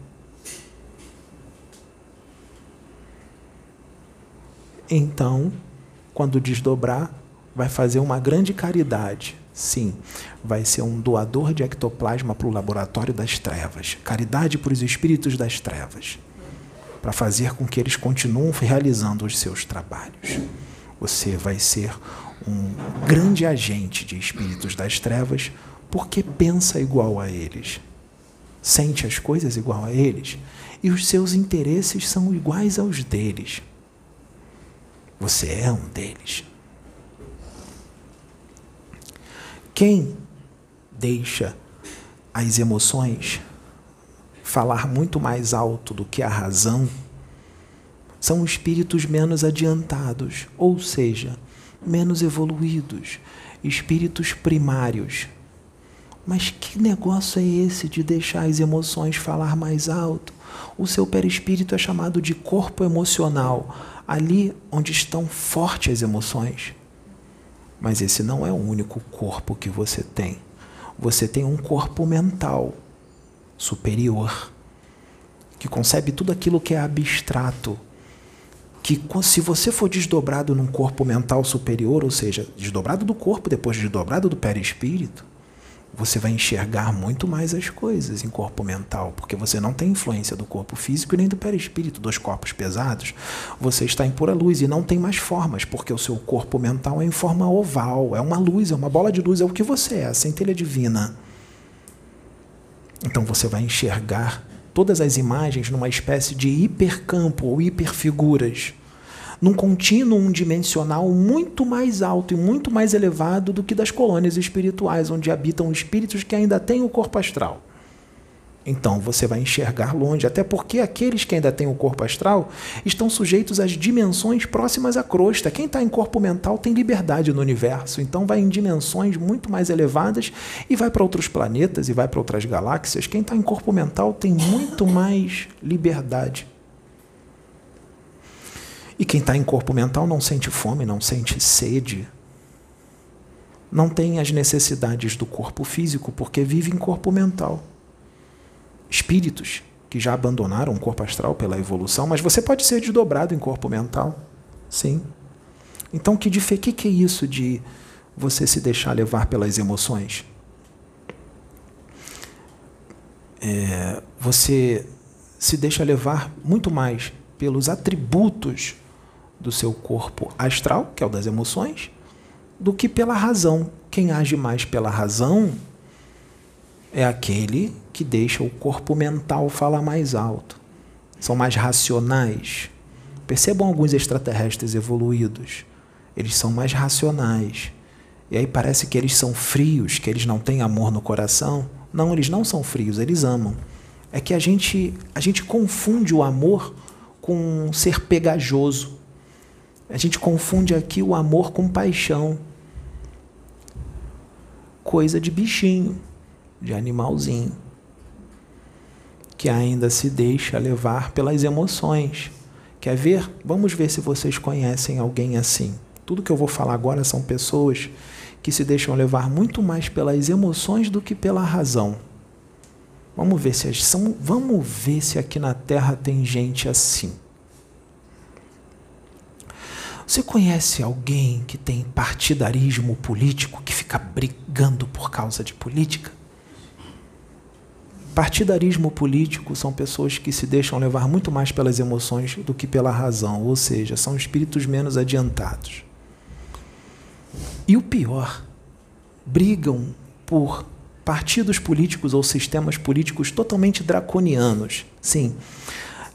Então, quando desdobrar, vai fazer uma grande caridade. Sim, vai ser um doador de ectoplasma para o laboratório das trevas. Caridade para os espíritos das trevas. Para fazer com que eles continuem realizando os seus trabalhos. Você vai ser um grande agente de espíritos das trevas porque pensa igual a eles, sente as coisas igual a eles e os seus interesses são iguais aos deles. Você é um deles. Quem deixa as emoções falar muito mais alto do que a razão são espíritos menos adiantados, ou seja, menos evoluídos, espíritos primários. Mas que negócio é esse de deixar as emoções falar mais alto? O seu perispírito é chamado de corpo emocional ali onde estão fortes as emoções. Mas esse não é o único corpo que você tem. Você tem um corpo mental superior que concebe tudo aquilo que é abstrato. Que se você for desdobrado num corpo mental superior, ou seja, desdobrado do corpo, depois desdobrado do perispírito, você vai enxergar muito mais as coisas em corpo mental, porque você não tem influência do corpo físico e nem do perispírito, dois corpos pesados. Você está em pura luz e não tem mais formas, porque o seu corpo mental é em forma oval, é uma luz, é uma bola de luz, é o que você é, a centelha divina. Então você vai enxergar todas as imagens numa espécie de hipercampo ou hiperfiguras num contínuo dimensional muito mais alto e muito mais elevado do que das colônias espirituais, onde habitam espíritos que ainda têm o corpo astral. Então você vai enxergar longe, até porque aqueles que ainda têm o corpo astral estão sujeitos às dimensões próximas à crosta. Quem está em corpo mental tem liberdade no universo, então vai em dimensões muito mais elevadas e vai para outros planetas e vai para outras galáxias. Quem está em corpo mental tem muito mais liberdade. E quem está em corpo mental não sente fome, não sente sede, não tem as necessidades do corpo físico porque vive em corpo mental. Espíritos que já abandonaram o corpo astral pela evolução, mas você pode ser desdobrado em corpo mental. Sim. Então, que, que, que é isso de você se deixar levar pelas emoções? É, você se deixa levar muito mais pelos atributos do seu corpo astral, que é o das emoções, do que pela razão. Quem age mais pela razão é aquele que deixa o corpo mental falar mais alto. São mais racionais. Percebam alguns extraterrestres evoluídos. Eles são mais racionais. E aí parece que eles são frios, que eles não têm amor no coração. Não, eles não são frios, eles amam. É que a gente, a gente confunde o amor com ser pegajoso. A gente confunde aqui o amor com paixão. Coisa de bichinho, de animalzinho, que ainda se deixa levar pelas emoções, Quer ver? Vamos ver se vocês conhecem alguém assim. Tudo que eu vou falar agora são pessoas que se deixam levar muito mais pelas emoções do que pela razão. Vamos ver se são, vamos ver se aqui na Terra tem gente assim. Você conhece alguém que tem partidarismo político, que fica brigando por causa de política? Partidarismo político são pessoas que se deixam levar muito mais pelas emoções do que pela razão, ou seja, são espíritos menos adiantados. E o pior, brigam por partidos políticos ou sistemas políticos totalmente draconianos. Sim,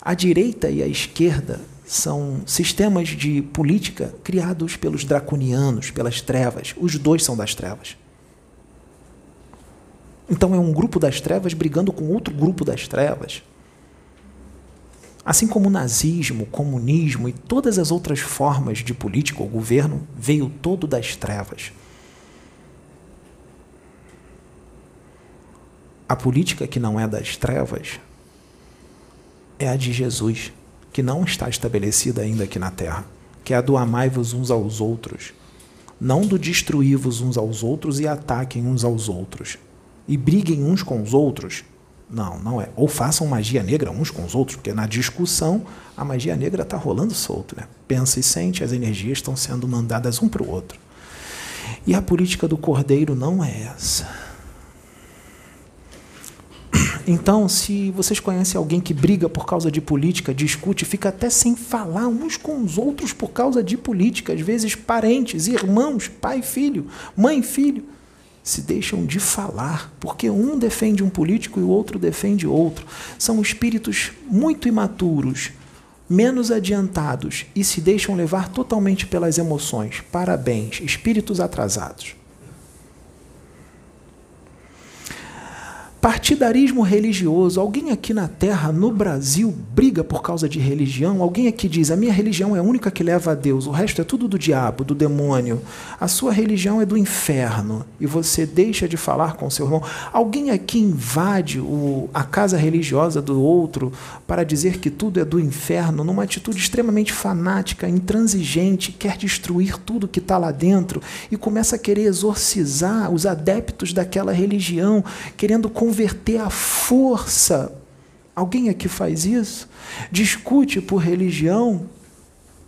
a direita e a esquerda são sistemas de política criados pelos draconianos, pelas trevas. Os dois são das trevas. Então é um grupo das trevas brigando com outro grupo das trevas. Assim como o nazismo, o comunismo e todas as outras formas de política ou governo veio todo das trevas. A política que não é das trevas é a de Jesus que não está estabelecida ainda aqui na terra, que é a do amai-vos uns aos outros, não do destruir-vos uns aos outros e ataquem uns aos outros, e briguem uns com os outros. Não, não é. Ou façam magia negra uns com os outros, porque na discussão a magia negra está rolando solto. Né? Pensa e sente, as energias estão sendo mandadas um para o outro. E a política do cordeiro não é essa. Então, se vocês conhecem alguém que briga por causa de política, discute, fica até sem falar uns com os outros por causa de política, às vezes parentes, irmãos, pai filho, mãe filho, se deixam de falar, porque um defende um político e o outro defende outro. São espíritos muito imaturos, menos adiantados e se deixam levar totalmente pelas emoções. Parabéns, espíritos atrasados. Partidarismo religioso. Alguém aqui na Terra, no Brasil, briga por causa de religião? Alguém aqui diz: a minha religião é a única que leva a Deus, o resto é tudo do diabo, do demônio. A sua religião é do inferno e você deixa de falar com seu irmão. Alguém aqui invade o, a casa religiosa do outro para dizer que tudo é do inferno, numa atitude extremamente fanática, intransigente, quer destruir tudo que está lá dentro e começa a querer exorcizar os adeptos daquela religião, querendo converter à força. Alguém aqui faz isso? Discute por religião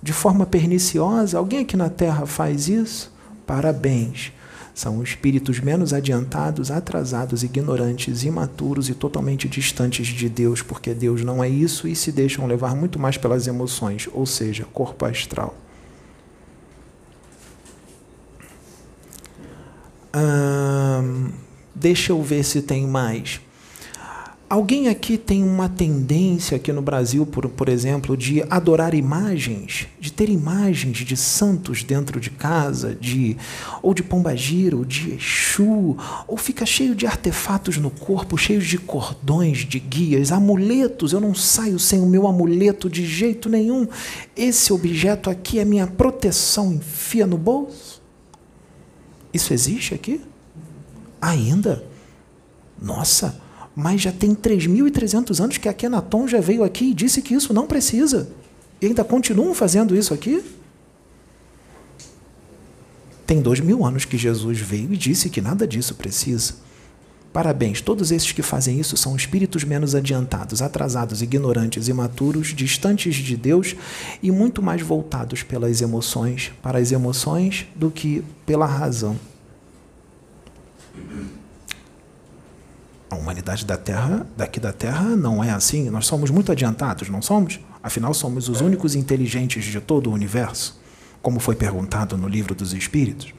de forma perniciosa? Alguém aqui na Terra faz isso? Parabéns. São espíritos menos adiantados, atrasados, ignorantes, imaturos e totalmente distantes de Deus, porque Deus não é isso e se deixam levar muito mais pelas emoções, ou seja, corpo astral. Hum, Deixa eu ver se tem mais. Alguém aqui tem uma tendência aqui no Brasil, por, por exemplo, de adorar imagens, de ter imagens de santos dentro de casa, de ou de pombagira, ou de Exu, ou fica cheio de artefatos no corpo, cheios de cordões, de guias, amuletos. Eu não saio sem o meu amuleto de jeito nenhum. Esse objeto aqui é minha proteção. Enfia no bolso. Isso existe aqui? Ainda? Nossa, mas já tem 3.300 anos que a Kenaton já veio aqui e disse que isso não precisa. E ainda continuam fazendo isso aqui? Tem dois mil anos que Jesus veio e disse que nada disso precisa. Parabéns, todos esses que fazem isso são espíritos menos adiantados, atrasados, ignorantes, imaturos, distantes de Deus e muito mais voltados pelas emoções, para as emoções, do que pela razão. A humanidade da Terra, daqui da Terra, não é assim. Nós somos muito adiantados, não somos? Afinal, somos os únicos inteligentes de todo o universo, como foi perguntado no livro dos Espíritos.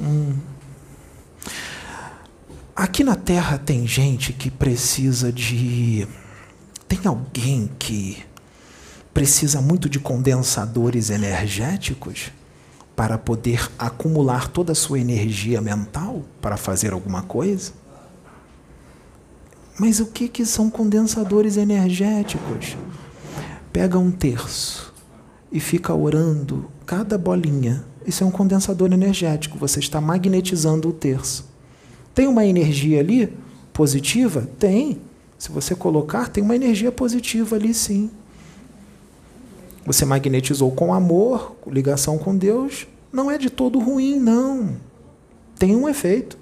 Hum. Aqui na Terra tem gente que precisa de. Tem alguém que precisa muito de condensadores energéticos? Para poder acumular toda a sua energia mental para fazer alguma coisa? Mas o que, que são condensadores energéticos? Pega um terço e fica orando cada bolinha. Isso é um condensador energético. Você está magnetizando o terço. Tem uma energia ali positiva? Tem. Se você colocar, tem uma energia positiva ali sim. Você magnetizou com amor, ligação com Deus, não é de todo ruim, não. Tem um efeito.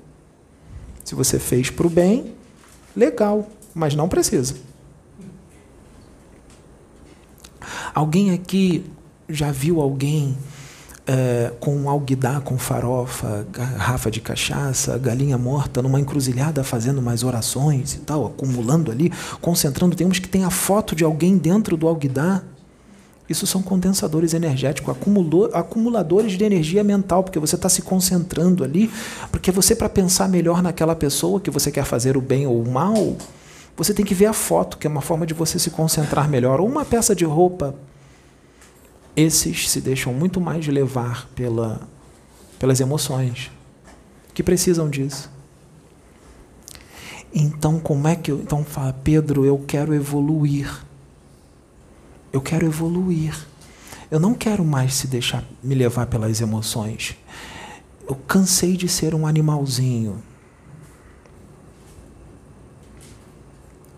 Se você fez para o bem, legal, mas não precisa. Alguém aqui já viu alguém é, com alguidar, com farofa, garrafa de cachaça, galinha morta, numa encruzilhada fazendo mais orações e tal, acumulando ali, concentrando. Temos que ter a foto de alguém dentro do alguidar. Isso são condensadores energéticos, acumuladores de energia mental, porque você está se concentrando ali, porque você, para pensar melhor naquela pessoa que você quer fazer o bem ou o mal, você tem que ver a foto, que é uma forma de você se concentrar melhor, ou uma peça de roupa esses se deixam muito mais levar pela, pelas emoções, que precisam disso. Então, como é que eu. Então, fala, Pedro, eu quero evoluir. Eu quero evoluir. Eu não quero mais se deixar me levar pelas emoções. Eu cansei de ser um animalzinho.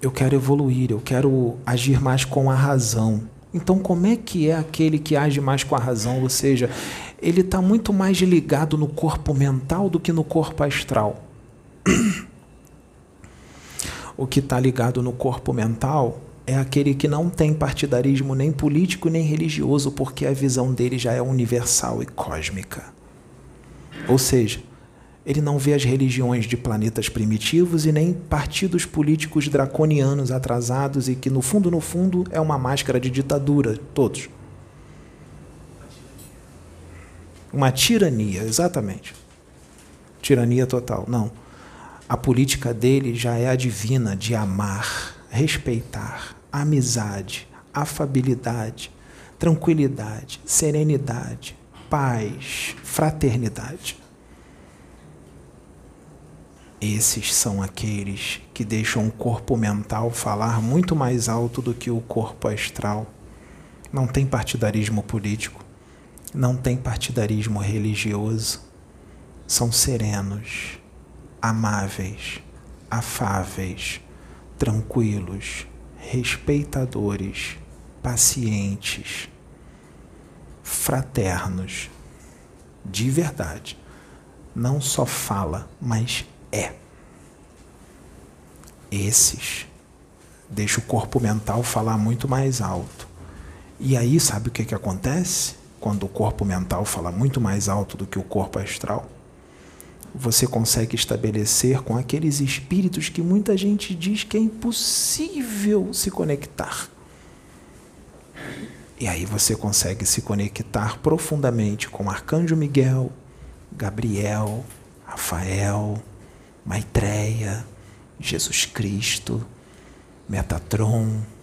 Eu quero evoluir, eu quero agir mais com a razão. Então, como é que é aquele que age mais com a razão? Ou seja, ele está muito mais ligado no corpo mental do que no corpo astral. [clears throat] o que está ligado no corpo mental é aquele que não tem partidarismo nem político nem religioso, porque a visão dele já é universal e cósmica. Ou seja, ele não vê as religiões de planetas primitivos e nem partidos políticos draconianos atrasados e que, no fundo, no fundo, é uma máscara de ditadura, todos. Uma tirania, exatamente. Tirania total. Não. A política dele já é a divina de amar, respeitar, amizade, afabilidade, tranquilidade, serenidade, paz, fraternidade. Esses são aqueles que deixam o corpo mental falar muito mais alto do que o corpo astral. Não tem partidarismo político, não tem partidarismo religioso. São serenos, amáveis, afáveis, tranquilos, respeitadores, pacientes, fraternos, de verdade. Não só fala, mas é. Esses deixa o corpo mental falar muito mais alto. E aí, sabe o que, que acontece? Quando o corpo mental fala muito mais alto do que o corpo astral, você consegue estabelecer com aqueles espíritos que muita gente diz que é impossível se conectar. E aí você consegue se conectar profundamente com Arcanjo Miguel, Gabriel, Rafael, Maitreya, Jesus Cristo, Metatron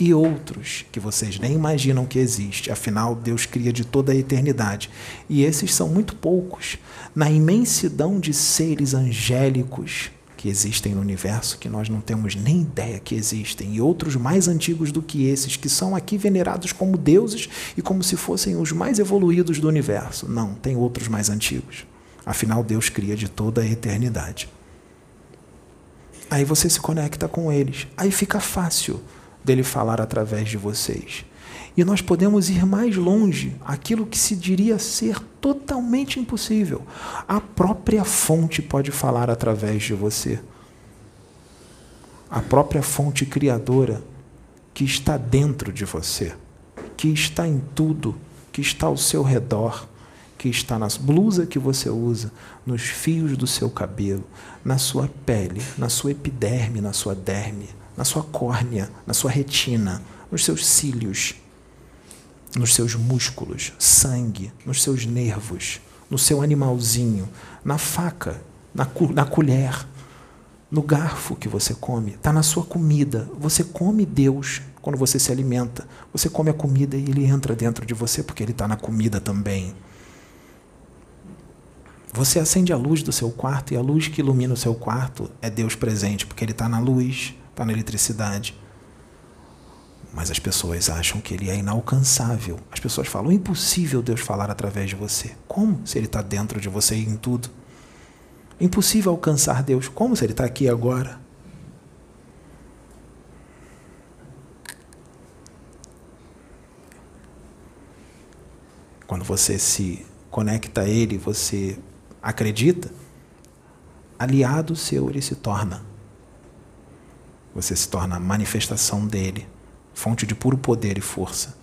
e outros que vocês nem imaginam que existe. Afinal, Deus cria de toda a eternidade. E esses são muito poucos na imensidão de seres angélicos que existem no universo que nós não temos nem ideia que existem, e outros mais antigos do que esses, que são aqui venerados como deuses e como se fossem os mais evoluídos do universo. Não, tem outros mais antigos. Afinal, Deus cria de toda a eternidade. Aí você se conecta com eles. Aí fica fácil dele falar através de vocês. E nós podemos ir mais longe, aquilo que se diria ser totalmente impossível. A própria fonte pode falar através de você. A própria fonte criadora que está dentro de você, que está em tudo, que está ao seu redor que está na blusa que você usa, nos fios do seu cabelo, na sua pele, na sua epiderme, na sua derme, na sua córnea, na sua retina, nos seus cílios, nos seus músculos, sangue, nos seus nervos, no seu animalzinho, na faca, na, na colher, no garfo que você come, está na sua comida. Você come Deus quando você se alimenta. Você come a comida e ele entra dentro de você porque ele está na comida também. Você acende a luz do seu quarto e a luz que ilumina o seu quarto é Deus presente, porque Ele está na luz, está na eletricidade. Mas as pessoas acham que ele é inalcançável. As pessoas falam: impossível Deus falar através de você. Como? Se ele está dentro de você e em tudo. Impossível alcançar Deus. Como? Se ele está aqui agora. Quando você se conecta a ele, você acredita, aliado seu ele se torna. Você se torna a manifestação dele, fonte de puro poder e força.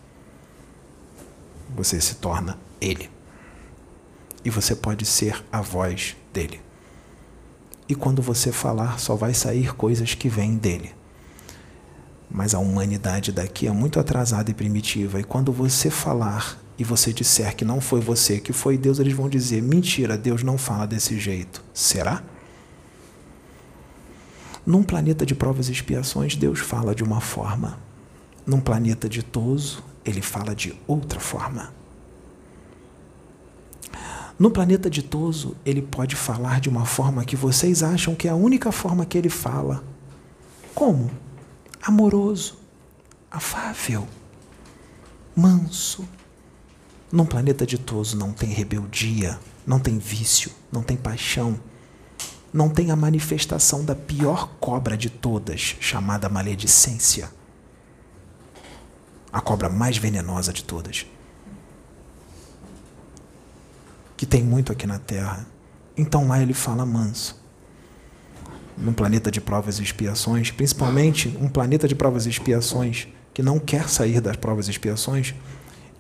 Você se torna ele. E você pode ser a voz dele. E quando você falar, só vai sair coisas que vêm dele. Mas a humanidade daqui é muito atrasada e primitiva. E quando você falar e você disser que não foi você, que foi Deus, eles vão dizer: mentira, Deus não fala desse jeito. Será? Num planeta de provas e expiações, Deus fala de uma forma. Num planeta ditoso, ele fala de outra forma. No planeta ditoso, ele pode falar de uma forma que vocês acham que é a única forma que ele fala. Como? Amoroso, afável, manso. Num planeta ditoso não tem rebeldia, não tem vício, não tem paixão, não tem a manifestação da pior cobra de todas, chamada maledicência. A cobra mais venenosa de todas que tem muito aqui na Terra. Então lá ele fala manso. Num planeta de provas e expiações, principalmente um planeta de provas e expiações que não quer sair das provas e expiações,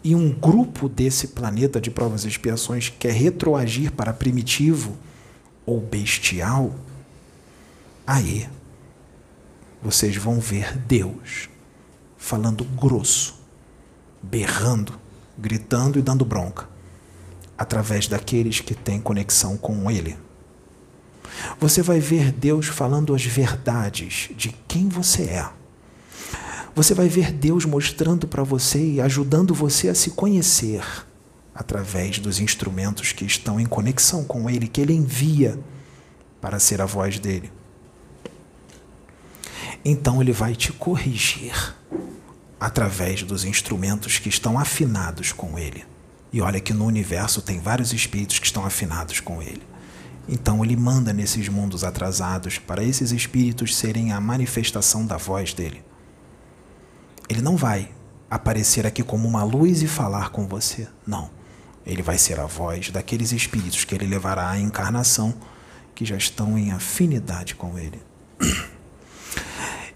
e um grupo desse planeta de provas e expiações quer retroagir para primitivo ou bestial, aí vocês vão ver Deus falando grosso, berrando, gritando e dando bronca através daqueles que têm conexão com Ele. Você vai ver Deus falando as verdades de quem você é. Você vai ver Deus mostrando para você e ajudando você a se conhecer através dos instrumentos que estão em conexão com Ele, que Ele envia para ser a voz dele. Então Ele vai te corrigir através dos instrumentos que estão afinados com Ele. E olha que no universo tem vários espíritos que estão afinados com ele. Então ele manda nesses mundos atrasados para esses espíritos serem a manifestação da voz dele. Ele não vai aparecer aqui como uma luz e falar com você. Não. Ele vai ser a voz daqueles espíritos que ele levará à encarnação que já estão em afinidade com ele.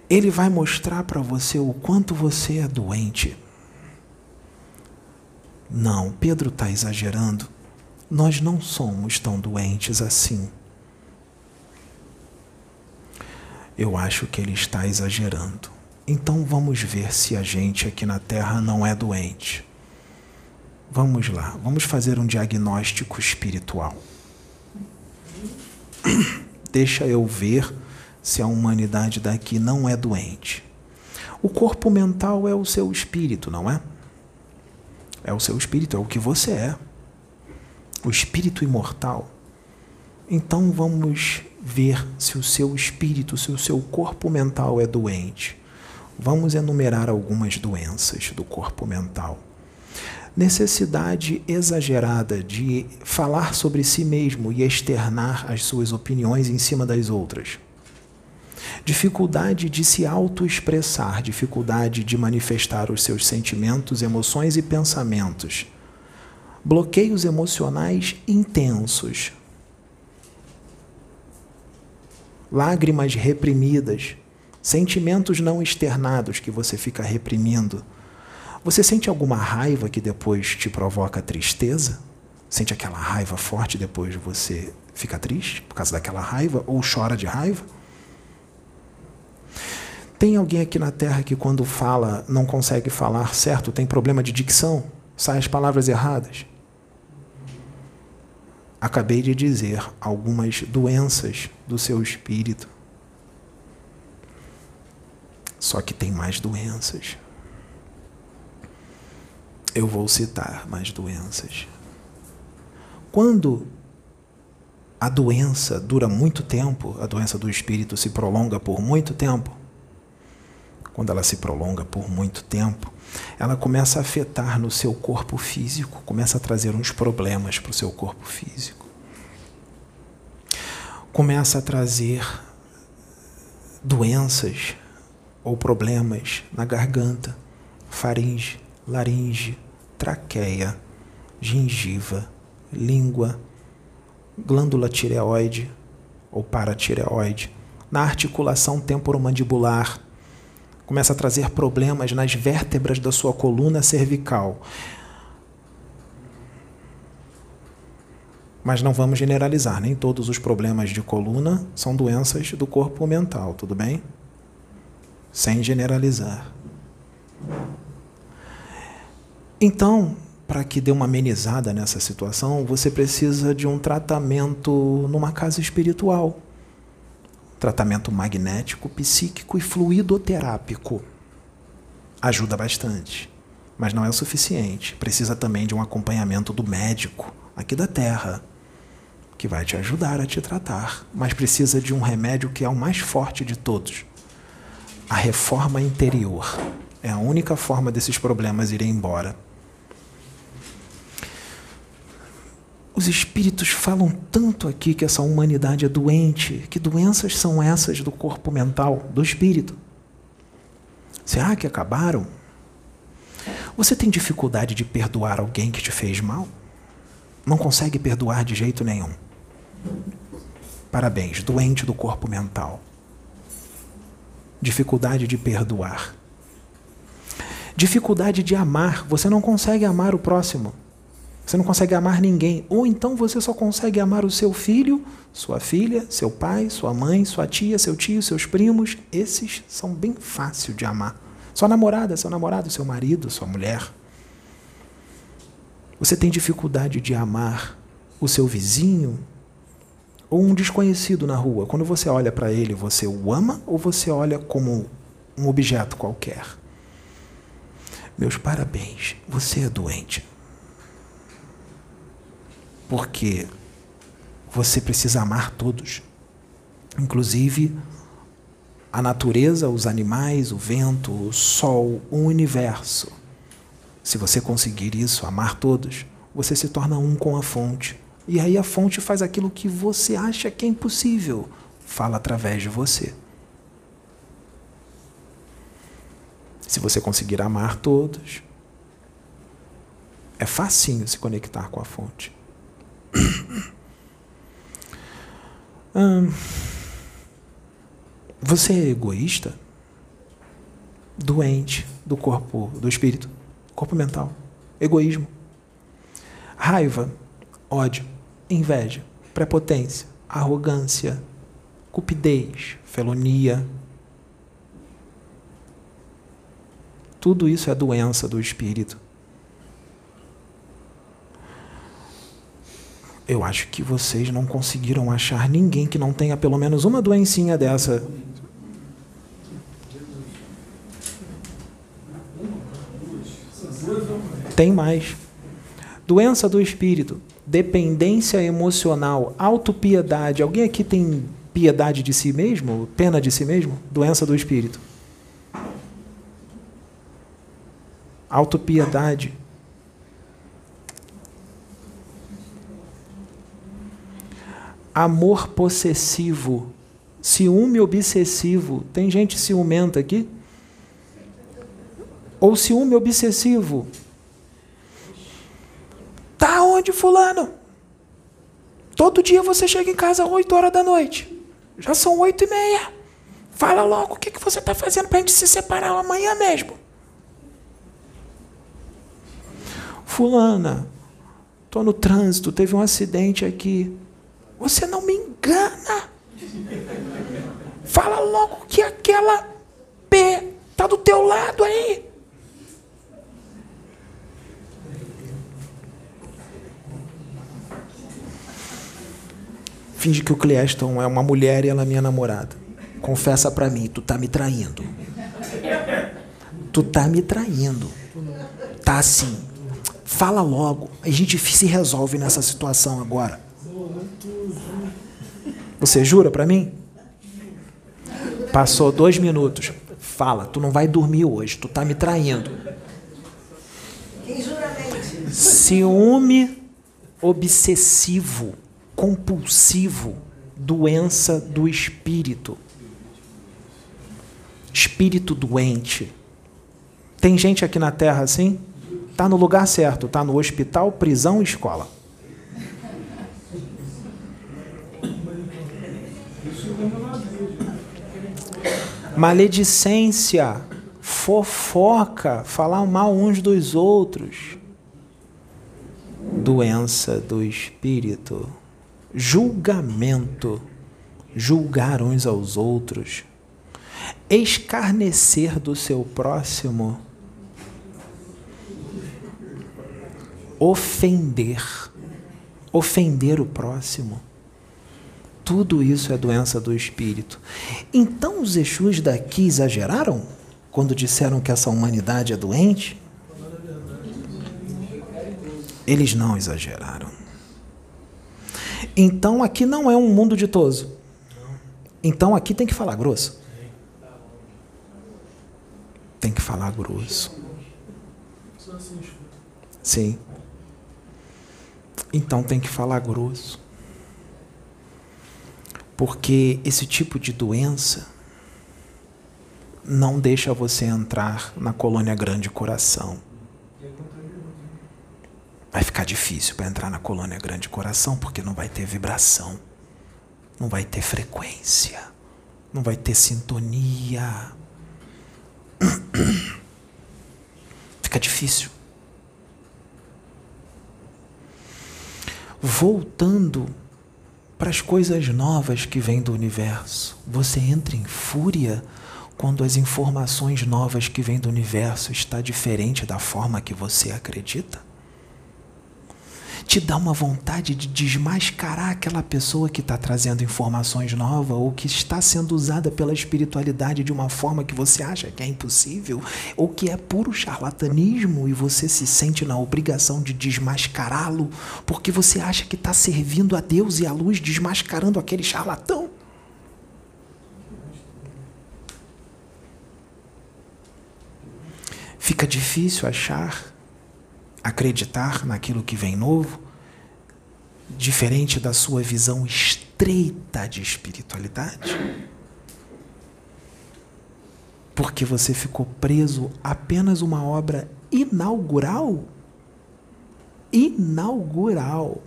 Ele vai mostrar para você o quanto você é doente não, Pedro está exagerando. Nós não somos tão doentes assim. Eu acho que ele está exagerando. Então vamos ver se a gente aqui na Terra não é doente. Vamos lá, vamos fazer um diagnóstico espiritual. [clears throat] Deixa eu ver se a humanidade daqui não é doente. O corpo mental é o seu espírito, não é? É o seu espírito, é o que você é. O espírito imortal. Então vamos ver se o seu espírito, se o seu corpo mental é doente. Vamos enumerar algumas doenças do corpo mental. Necessidade exagerada de falar sobre si mesmo e externar as suas opiniões em cima das outras. Dificuldade de se autoexpressar, dificuldade de manifestar os seus sentimentos, emoções e pensamentos, bloqueios emocionais intensos, lágrimas reprimidas, sentimentos não externados que você fica reprimindo. Você sente alguma raiva que depois te provoca tristeza? Sente aquela raiva forte depois você fica triste por causa daquela raiva ou chora de raiva? Tem alguém aqui na Terra que, quando fala, não consegue falar certo, tem problema de dicção, sai as palavras erradas? Acabei de dizer algumas doenças do seu espírito. Só que tem mais doenças. Eu vou citar mais doenças. Quando a doença dura muito tempo, a doença do espírito se prolonga por muito tempo, quando ela se prolonga por muito tempo, ela começa a afetar no seu corpo físico, começa a trazer uns problemas para o seu corpo físico. Começa a trazer doenças ou problemas na garganta, faringe, laringe, traqueia, gengiva, língua, glândula tireoide ou paratireoide, na articulação temporomandibular. Começa a trazer problemas nas vértebras da sua coluna cervical. Mas não vamos generalizar, nem todos os problemas de coluna são doenças do corpo mental, tudo bem? Sem generalizar. Então, para que dê uma amenizada nessa situação, você precisa de um tratamento numa casa espiritual. Tratamento magnético, psíquico e fluidoterápico. Ajuda bastante, mas não é o suficiente. Precisa também de um acompanhamento do médico aqui da Terra, que vai te ajudar a te tratar, mas precisa de um remédio que é o mais forte de todos: a reforma interior. É a única forma desses problemas irem embora. Os espíritos falam tanto aqui que essa humanidade é doente. Que doenças são essas do corpo mental, do espírito? Será que acabaram? Você tem dificuldade de perdoar alguém que te fez mal? Não consegue perdoar de jeito nenhum. Parabéns, doente do corpo mental. Dificuldade de perdoar. Dificuldade de amar. Você não consegue amar o próximo. Você não consegue amar ninguém. Ou então você só consegue amar o seu filho, sua filha, seu pai, sua mãe, sua tia, seu tio, seus primos. Esses são bem fáceis de amar. Sua namorada, seu namorado, seu marido, sua mulher. Você tem dificuldade de amar o seu vizinho ou um desconhecido na rua. Quando você olha para ele, você o ama ou você olha como um objeto qualquer? Meus parabéns, você é doente porque você precisa amar todos, inclusive a natureza, os animais, o vento, o sol, o universo. Se você conseguir isso, amar todos, você se torna um com a fonte. E aí a fonte faz aquilo que você acha que é impossível, fala através de você. Se você conseguir amar todos, é facinho se conectar com a fonte. Hum, você é egoísta? Doente do corpo, do espírito, corpo mental, egoísmo, raiva, ódio, inveja, prepotência, arrogância, cupidez, felonia. Tudo isso é doença do espírito. Eu acho que vocês não conseguiram achar ninguém que não tenha pelo menos uma doencinha dessa. Tem mais. Doença do espírito, dependência emocional, autopiedade. Alguém aqui tem piedade de si mesmo? Pena de si mesmo? Doença do espírito. Autopiedade. Amor possessivo, ciúme obsessivo. Tem gente ciumenta aqui? Ou ciúme obsessivo? Tá onde, fulano? Todo dia você chega em casa às 8 horas da noite. Já são 8 e meia. Fala logo o que, que você está fazendo para a gente se separar amanhã mesmo. Fulana, estou no trânsito, teve um acidente aqui. Você não me engana. Fala logo que aquela P tá do teu lado aí. Finge que o Cleaston é uma mulher e ela é minha namorada. Confessa para mim, tu tá me traindo. Tu tá me traindo. Tá assim. Fala logo. A gente se resolve nessa situação agora. Você jura para mim? Passou dois minutos. Fala, tu não vai dormir hoje, tu tá me traindo. Quem jura mente? Ciúme obsessivo, compulsivo, doença do espírito. Espírito doente. Tem gente aqui na Terra assim? Está no lugar certo, está no hospital, prisão, escola. Maledicência, fofoca, falar mal uns dos outros. Doença do espírito, julgamento, julgar uns aos outros, escarnecer do seu próximo, ofender, ofender o próximo tudo isso é doença do espírito. Então os Exus daqui exageraram quando disseram que essa humanidade é doente? Eles não exageraram. Então aqui não é um mundo ditoso. Então aqui tem que falar grosso. Tem que falar grosso. Sim. Então tem que falar grosso. Porque esse tipo de doença não deixa você entrar na colônia grande coração. Vai ficar difícil para entrar na colônia grande coração porque não vai ter vibração, não vai ter frequência, não vai ter sintonia. [coughs] Fica difícil. Voltando para as coisas novas que vêm do universo. Você entra em fúria quando as informações novas que vêm do universo está diferente da forma que você acredita? Te dá uma vontade de desmascarar aquela pessoa que está trazendo informações novas ou que está sendo usada pela espiritualidade de uma forma que você acha que é impossível ou que é puro charlatanismo e você se sente na obrigação de desmascará-lo porque você acha que está servindo a Deus e a luz desmascarando aquele charlatão? Fica difícil achar acreditar naquilo que vem novo, diferente da sua visão estreita de espiritualidade? Porque você ficou preso apenas uma obra inaugural? Inaugural.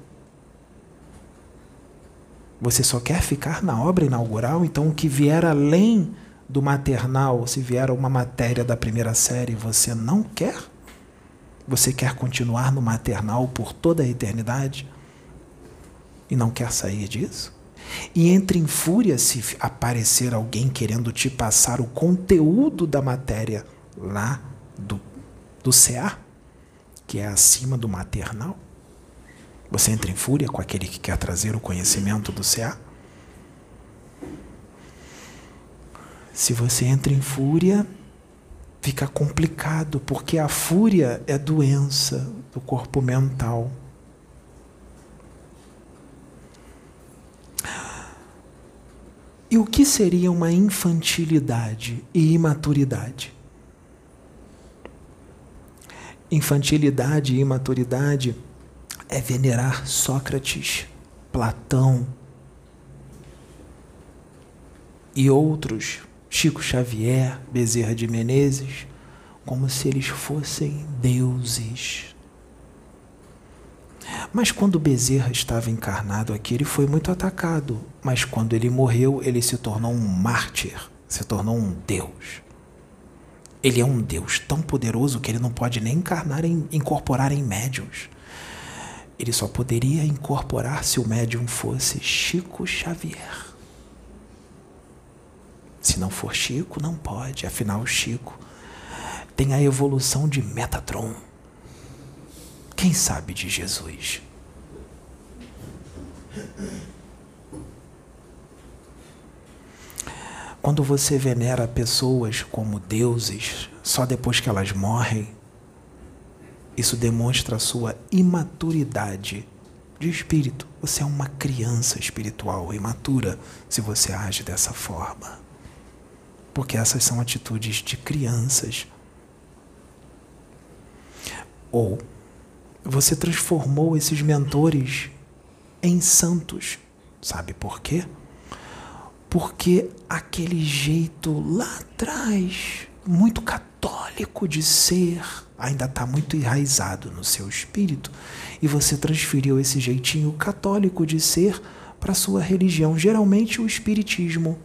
Você só quer ficar na obra inaugural, então o que vier além do maternal, se vier uma matéria da primeira série, você não quer? Você quer continuar no maternal por toda a eternidade? E não quer sair disso? E entre em fúria se aparecer alguém querendo te passar o conteúdo da matéria lá do, do CA, que é acima do maternal? Você entra em fúria com aquele que quer trazer o conhecimento do CA? Se você entra em fúria, fica complicado, porque a fúria é doença do corpo mental. E o que seria uma infantilidade e imaturidade? Infantilidade e imaturidade é venerar Sócrates, Platão e outros Chico Xavier, Bezerra de Menezes, como se eles fossem deuses. Mas quando Bezerra estava encarnado aqui, ele foi muito atacado. Mas quando ele morreu, ele se tornou um mártir, se tornou um deus. Ele é um deus tão poderoso que ele não pode nem encarnar em, incorporar em médiums. Ele só poderia incorporar se o médium fosse Chico Xavier. Se não for Chico, não pode. Afinal, Chico tem a evolução de Metatron. Quem sabe de Jesus? Quando você venera pessoas como deuses só depois que elas morrem, isso demonstra a sua imaturidade de espírito. Você é uma criança espiritual, imatura, se você age dessa forma porque essas são atitudes de crianças. Ou você transformou esses mentores em santos. Sabe por quê? Porque aquele jeito lá atrás, muito católico, de ser ainda está muito enraizado no seu espírito e você transferiu esse jeitinho católico de ser para sua religião, geralmente o espiritismo,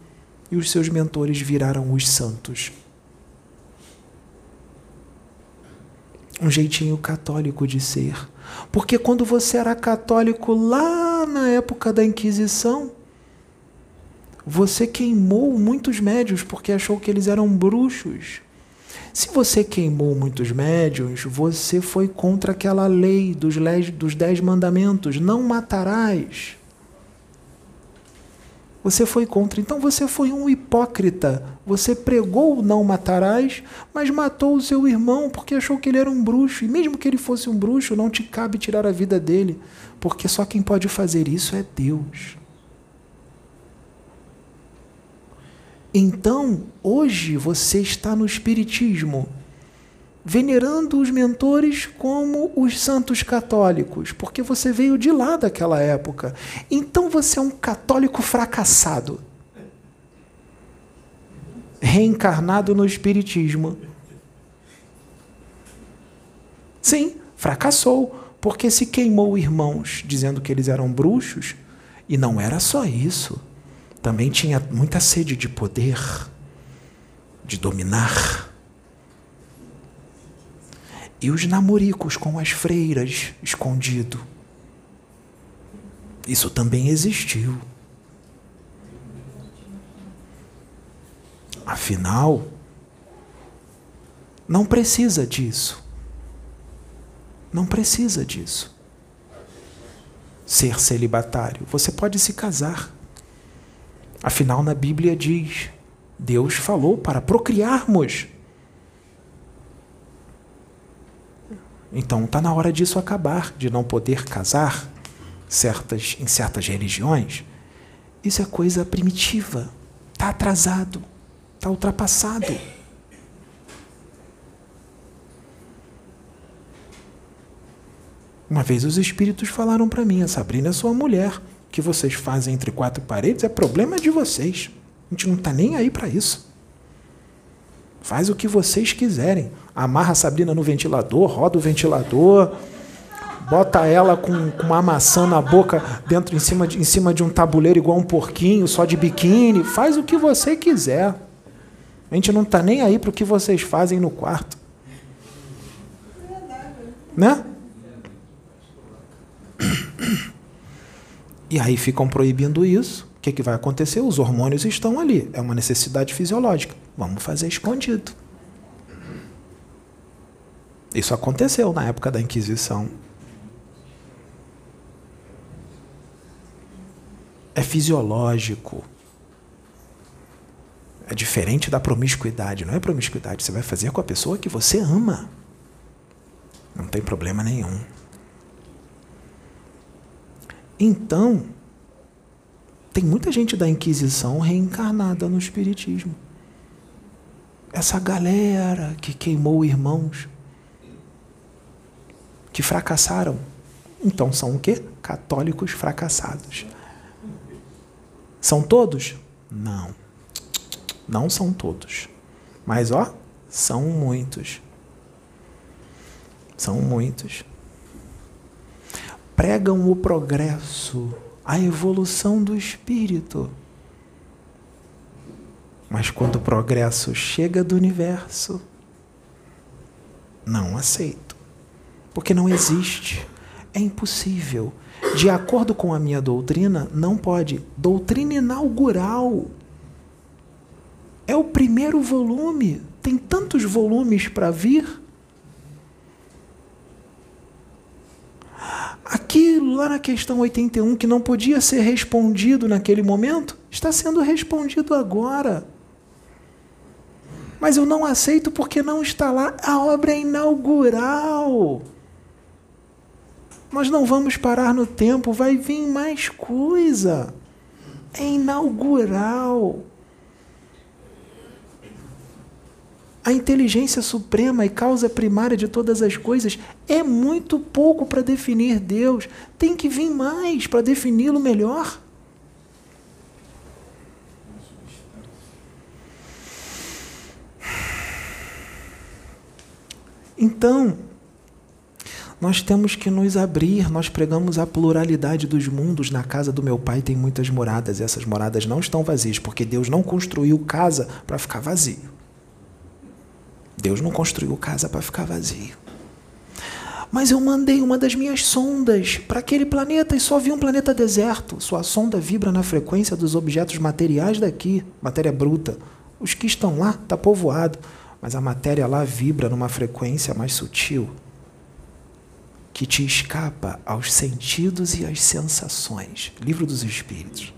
e os seus mentores viraram os santos. Um jeitinho católico de ser. Porque quando você era católico lá na época da Inquisição, você queimou muitos médios porque achou que eles eram bruxos. Se você queimou muitos médios, você foi contra aquela lei dos, dos dez mandamentos: não matarás. Você foi contra. Então você foi um hipócrita. Você pregou não matarás, mas matou o seu irmão porque achou que ele era um bruxo. E mesmo que ele fosse um bruxo, não te cabe tirar a vida dele, porque só quem pode fazer isso é Deus. Então, hoje você está no Espiritismo, venerando os mentores como os santos católicos, porque você veio de lá daquela época. Então você é um católico fracassado, reencarnado no Espiritismo. Sim, fracassou, porque se queimou irmãos dizendo que eles eram bruxos, e não era só isso também tinha muita sede de poder, de dominar. E os namoricos com as freiras escondido. Isso também existiu. Afinal, não precisa disso. Não precisa disso. Ser celibatário. Você pode se casar. Afinal, na Bíblia diz: Deus falou para procriarmos. Então está na hora disso acabar, de não poder casar certas, em certas religiões. Isso é coisa primitiva, está atrasado, está ultrapassado. Uma vez os espíritos falaram para mim: a Sabrina é sua mulher que vocês fazem entre quatro paredes é problema de vocês. A gente não está nem aí para isso. Faz o que vocês quiserem. Amarra a Sabrina no ventilador, roda o ventilador, bota ela com, com, uma maçã na boca dentro em cima, de, em cima de um tabuleiro igual um porquinho, só de biquíni. Faz o que você quiser. A gente não está nem aí para o que vocês fazem no quarto. Né? [coughs] E aí ficam proibindo isso. O que, que vai acontecer? Os hormônios estão ali. É uma necessidade fisiológica. Vamos fazer escondido. Isso aconteceu na época da Inquisição. É fisiológico. É diferente da promiscuidade. Não é promiscuidade. Você vai fazer com a pessoa que você ama. Não tem problema nenhum. Então, tem muita gente da Inquisição reencarnada no Espiritismo. Essa galera que queimou irmãos, que fracassaram. Então são o quê? Católicos fracassados. São todos? Não. Não são todos. Mas, ó, são muitos. São muitos pregam o progresso, a evolução do espírito. Mas quando o progresso chega do universo, não aceito. Porque não existe. É impossível. De acordo com a minha doutrina, não pode. Doutrina inaugural. É o primeiro volume. Tem tantos volumes para vir. Aquilo lá na questão 81 que não podia ser respondido naquele momento, está sendo respondido agora. Mas eu não aceito porque não está lá. A obra inaugural. Nós não vamos parar no tempo, vai vir mais coisa. É inaugural. A inteligência suprema e causa primária de todas as coisas é muito pouco para definir Deus. Tem que vir mais para defini-lo melhor. Então, nós temos que nos abrir, nós pregamos a pluralidade dos mundos. Na casa do meu pai tem muitas moradas, e essas moradas não estão vazias, porque Deus não construiu casa para ficar vazio. Deus não construiu casa para ficar vazio. Mas eu mandei uma das minhas sondas para aquele planeta e só vi um planeta deserto. Sua sonda vibra na frequência dos objetos materiais daqui, matéria bruta. Os que estão lá está povoado, mas a matéria lá vibra numa frequência mais sutil que te escapa aos sentidos e às sensações. Livro dos Espíritos.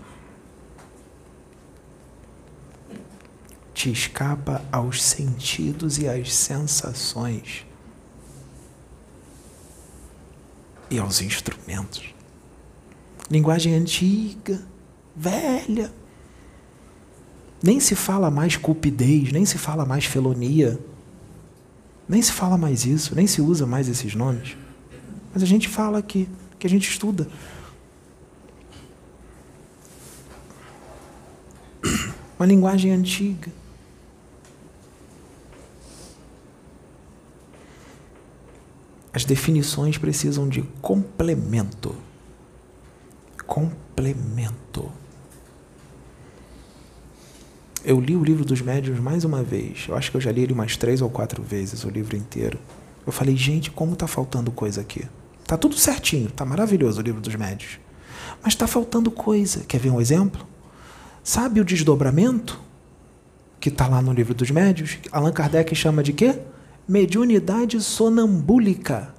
Te escapa aos sentidos e às sensações. E aos instrumentos. Linguagem antiga, velha. Nem se fala mais cupidez, nem se fala mais felonia. Nem se fala mais isso, nem se usa mais esses nomes. Mas a gente fala aqui, que a gente estuda. Uma linguagem antiga. As definições precisam de complemento. Complemento. Eu li o livro dos médiuns mais uma vez. Eu acho que eu já li ele umas três ou quatro vezes, o livro inteiro. Eu falei, gente, como está faltando coisa aqui. Tá tudo certinho, tá maravilhoso o livro dos médios. Mas está faltando coisa. Quer ver um exemplo? Sabe o desdobramento que está lá no livro dos médios? Allan Kardec chama de quê? Mediunidade sonambúlica.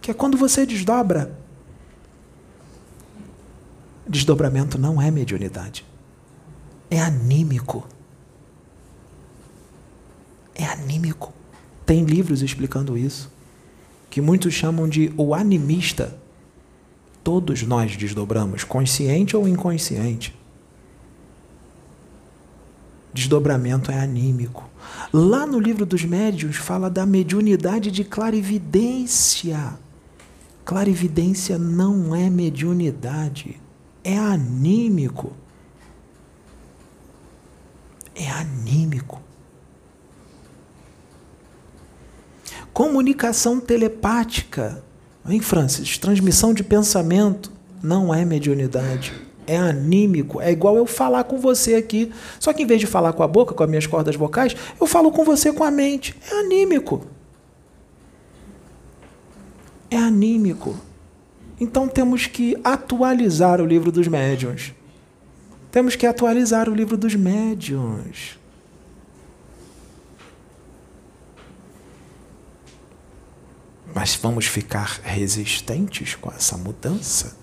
Que é quando você desdobra. Desdobramento não é mediunidade. É anímico. É anímico. Tem livros explicando isso que muitos chamam de o animista. Todos nós desdobramos, consciente ou inconsciente. Desdobramento é anímico. Lá no livro dos médiuns fala da mediunidade de clarividência. Clarividência não é mediunidade, é anímico. É anímico. Comunicação telepática. Hein, Francis? Transmissão de pensamento não é mediunidade. É anímico. É igual eu falar com você aqui. Só que em vez de falar com a boca, com as minhas cordas vocais, eu falo com você com a mente. É anímico. É anímico. Então temos que atualizar o livro dos médiuns. Temos que atualizar o livro dos médiuns. Mas vamos ficar resistentes com essa mudança?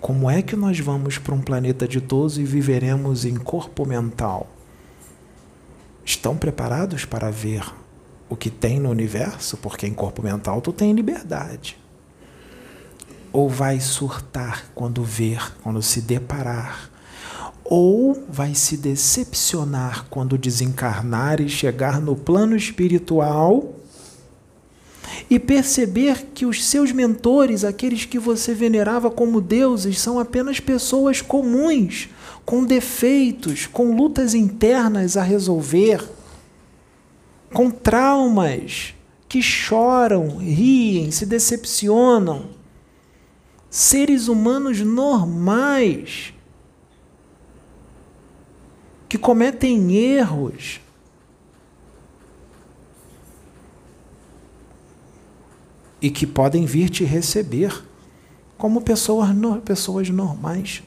Como é que nós vamos para um planeta ditoso e viveremos em corpo mental? Estão preparados para ver o que tem no universo? Porque em corpo mental tu tem liberdade. Ou vai surtar quando ver, quando se deparar? Ou vai se decepcionar quando desencarnar e chegar no plano espiritual e perceber que os seus mentores, aqueles que você venerava como deuses, são apenas pessoas comuns, com defeitos, com lutas internas a resolver, com traumas, que choram, riem, se decepcionam. Seres humanos normais que cometem erros, e que podem vir te receber como pessoas, pessoas normais,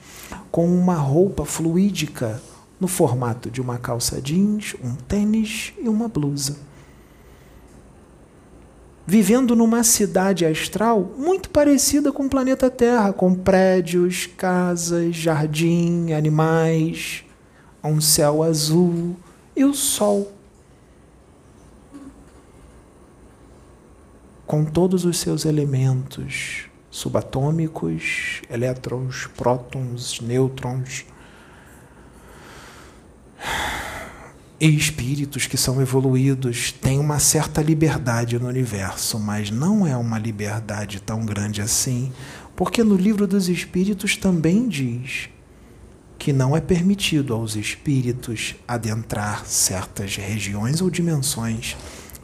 com uma roupa fluídica no formato de uma calça jeans, um tênis e uma blusa. Vivendo numa cidade astral muito parecida com o planeta Terra, com prédios, casas, jardim, animais, um céu azul e o sol com todos os seus elementos subatômicos, elétrons, prótons, nêutrons e espíritos que são evoluídos têm uma certa liberdade no universo, mas não é uma liberdade tão grande assim, porque no livro dos espíritos também diz que não é permitido aos espíritos adentrar certas regiões ou dimensões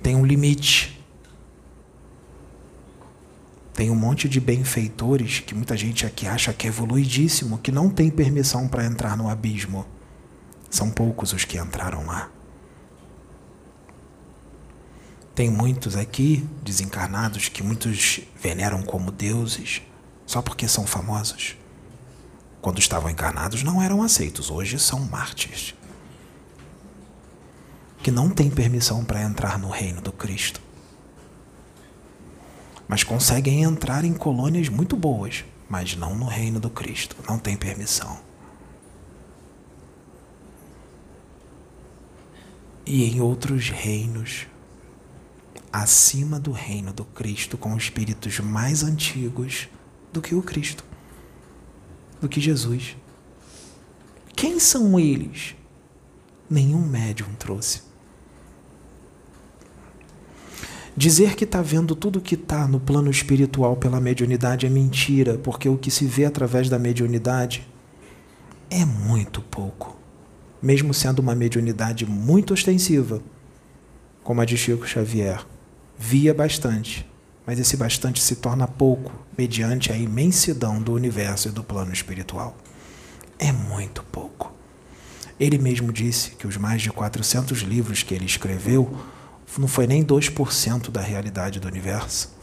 tem um limite. Tem um monte de benfeitores que muita gente aqui acha que é evoluidíssimo, que não tem permissão para entrar no abismo. São poucos os que entraram lá. Tem muitos aqui desencarnados que muitos veneram como deuses só porque são famosos. Quando estavam encarnados não eram aceitos, hoje são mártires. Que não têm permissão para entrar no reino do Cristo mas conseguem entrar em colônias muito boas, mas não no reino do Cristo, não tem permissão. E em outros reinos, acima do reino do Cristo, com espíritos mais antigos do que o Cristo, do que Jesus. Quem são eles? Nenhum médium trouxe. Dizer que está vendo tudo que está no plano espiritual pela mediunidade é mentira, porque o que se vê através da mediunidade é muito pouco. Mesmo sendo uma mediunidade muito ostensiva, como a de Chico Xavier, via bastante, mas esse bastante se torna pouco mediante a imensidão do universo e do plano espiritual. É muito pouco. Ele mesmo disse que os mais de 400 livros que ele escreveu não foi nem 2% da realidade do universo.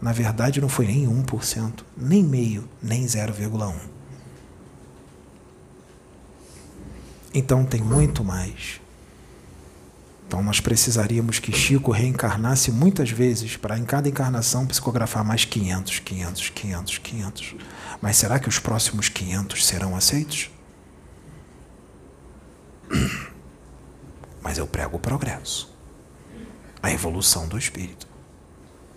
Na verdade, não foi nem 1%, nem meio, nem 0,1%. Então tem muito mais. Então nós precisaríamos que Chico reencarnasse muitas vezes para em cada encarnação psicografar mais 500, 500, 500, 500. Mas será que os próximos 500 serão aceitos? Mas eu prego o progresso a evolução do espírito.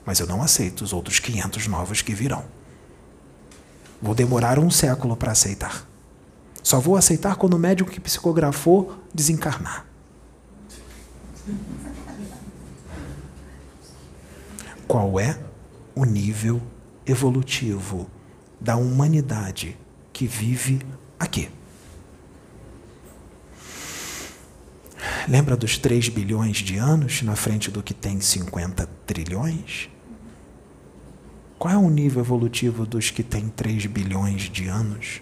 Mas eu não aceito os outros 500 novos que virão. Vou demorar um século para aceitar. Só vou aceitar quando o médico que psicografou desencarnar. Qual é o nível evolutivo da humanidade que vive aqui? Lembra dos 3 bilhões de anos na frente do que tem 50 trilhões? Qual é o nível evolutivo dos que têm 3 bilhões de anos?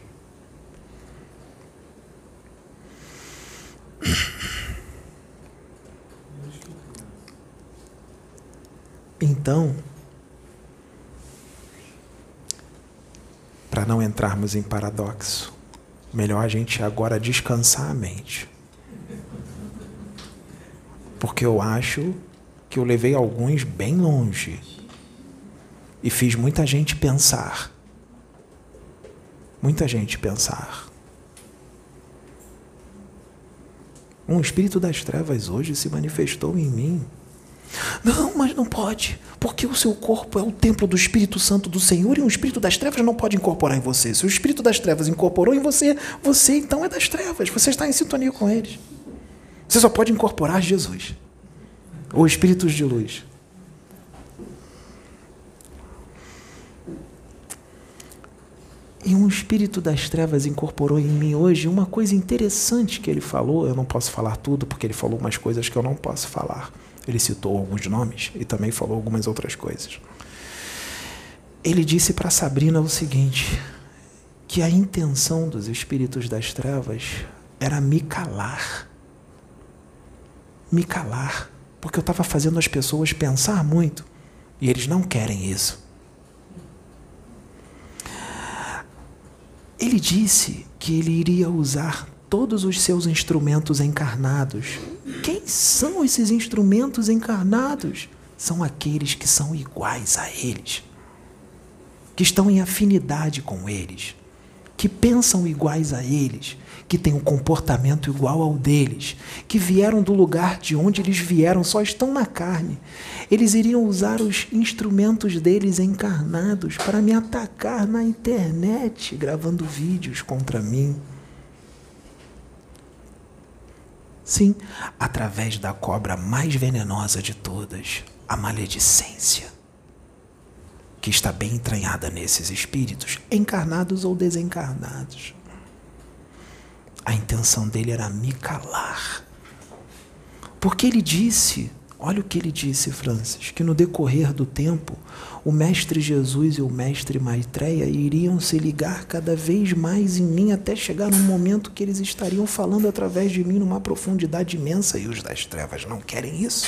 Então, para não entrarmos em paradoxo, melhor a gente agora descansar a mente porque eu acho que eu levei alguns bem longe e fiz muita gente pensar. Muita gente pensar. Um espírito das trevas hoje se manifestou em mim. Não, mas não pode, porque o seu corpo é o templo do Espírito Santo do Senhor e o espírito das trevas não pode incorporar em você. Se o espírito das trevas incorporou em você, você então é das trevas, você está em sintonia com eles. Você só pode incorporar Jesus ou espíritos de luz. E um espírito das trevas incorporou em mim hoje uma coisa interessante que ele falou. Eu não posso falar tudo porque ele falou umas coisas que eu não posso falar. Ele citou alguns nomes e também falou algumas outras coisas. Ele disse para Sabrina o seguinte: que a intenção dos espíritos das trevas era me calar me calar, porque eu estava fazendo as pessoas pensar muito e eles não querem isso. Ele disse que ele iria usar todos os seus instrumentos encarnados. Quem são esses instrumentos encarnados? São aqueles que são iguais a eles, que estão em afinidade com eles, que pensam iguais a eles, que têm um comportamento igual ao deles, que vieram do lugar de onde eles vieram, só estão na carne. Eles iriam usar os instrumentos deles encarnados para me atacar na internet, gravando vídeos contra mim. Sim, através da cobra mais venenosa de todas, a maledicência, que está bem entranhada nesses espíritos, encarnados ou desencarnados. A intenção dele era me calar. Porque ele disse Olha o que ele disse, Francis, que no decorrer do tempo, o Mestre Jesus e o Mestre Maitreya iriam se ligar cada vez mais em mim até chegar num momento que eles estariam falando através de mim numa profundidade imensa e os das trevas não querem isso.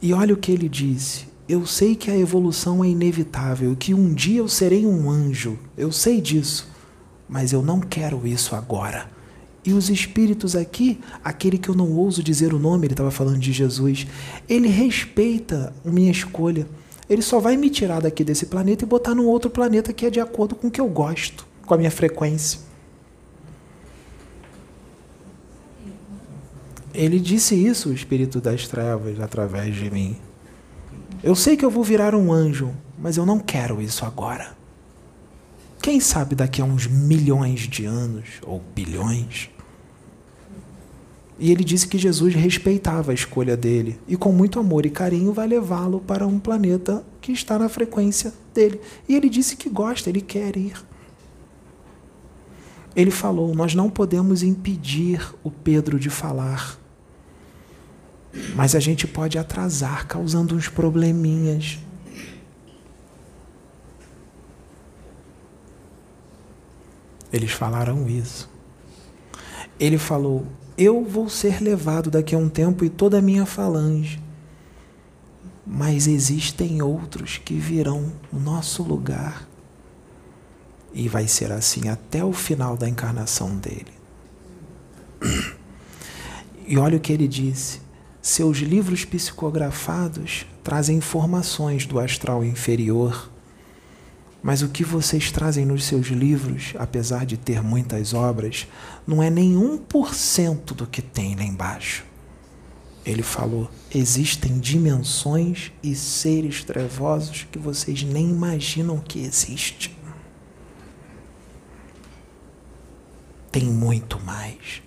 E olha o que ele disse: Eu sei que a evolução é inevitável, que um dia eu serei um anjo, eu sei disso, mas eu não quero isso agora. E os espíritos aqui, aquele que eu não ouso dizer o nome, ele estava falando de Jesus, ele respeita a minha escolha. Ele só vai me tirar daqui desse planeta e botar num outro planeta que é de acordo com o que eu gosto, com a minha frequência. Ele disse isso, o espírito das trevas, através de mim. Eu sei que eu vou virar um anjo, mas eu não quero isso agora. Quem sabe daqui a uns milhões de anos, ou bilhões. E ele disse que Jesus respeitava a escolha dele e, com muito amor e carinho, vai levá-lo para um planeta que está na frequência dele. E ele disse que gosta, ele quer ir. Ele falou: Nós não podemos impedir o Pedro de falar mas a gente pode atrasar, causando uns probleminhas. Eles falaram isso. Ele falou: Eu vou ser levado daqui a um tempo e toda a minha falange. Mas existem outros que virão no nosso lugar. E vai ser assim até o final da encarnação dele. [clears throat] E olha o que ele disse. Seus livros psicografados trazem informações do astral inferior, mas o que vocês trazem nos seus livros, apesar de ter muitas obras, não é nem um por cento do que tem lá embaixo. Ele falou: existem dimensões e seres trevosos que vocês nem imaginam que existem. Tem muito mais.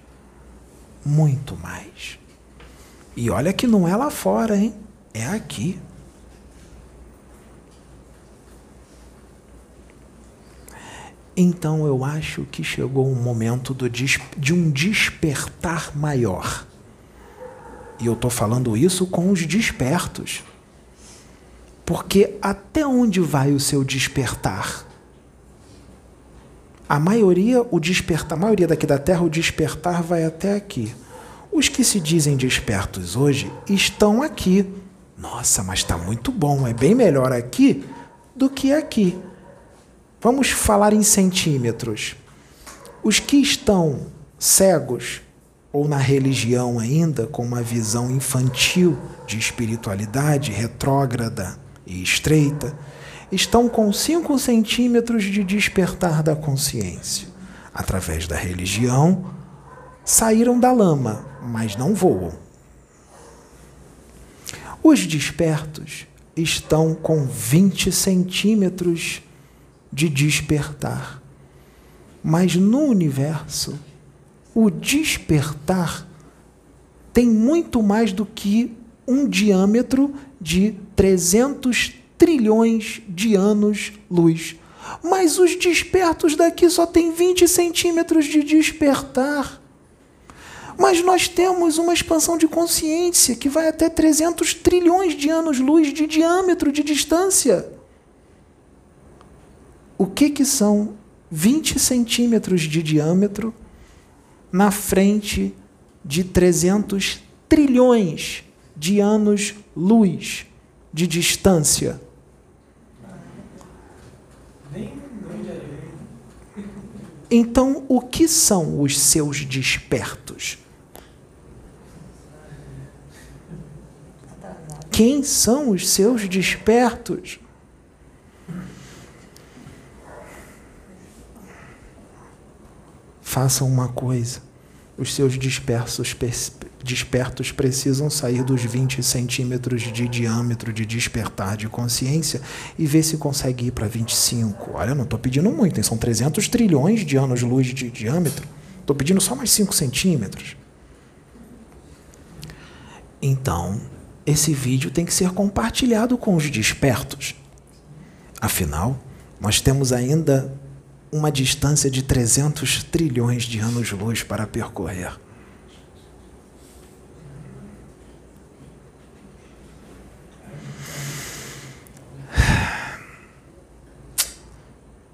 Muito mais. E olha que não é lá fora, hein? É aqui. Então eu acho que chegou um momento do, de um despertar maior. E eu estou falando isso com os despertos. Porque até onde vai o seu despertar? A maioria, o despertar, a maioria daqui da Terra, o despertar vai até aqui. Os que se dizem despertos hoje estão aqui. Nossa, mas está muito bom, é bem melhor aqui do que aqui. Vamos falar em centímetros. Os que estão cegos ou na religião ainda, com uma visão infantil de espiritualidade retrógrada e estreita, estão com 5 centímetros de despertar da consciência. Através da religião, saíram da lama, mas não voam. Os despertos estão com 20 centímetros de despertar. Mas no universo, o despertar tem muito mais do que um diâmetro de 300 trilhões de anos-luz. Mas os despertos daqui só têm 20 centímetros de despertar. Mas nós temos uma expansão de consciência que vai até 300 trilhões de anos-luz de diâmetro, de distância. O que, que são 20 centímetros de diâmetro na frente de 300 trilhões de anos-luz de distância? Então, o que são os seus despertos? Quem são os seus despertos? Façam uma coisa. Os seus dispersos, despertos precisam sair dos 20 centímetros de diâmetro de despertar de consciência e ver se consegue ir para 25. Olha, não estou pedindo muito, hein? são 300 trilhões de anos-luz de diâmetro. Estou pedindo só mais 5 centímetros. Então, esse vídeo tem que ser compartilhado com os despertos. Afinal, nós temos ainda uma distância de 300 trilhões de anos-luz para percorrer.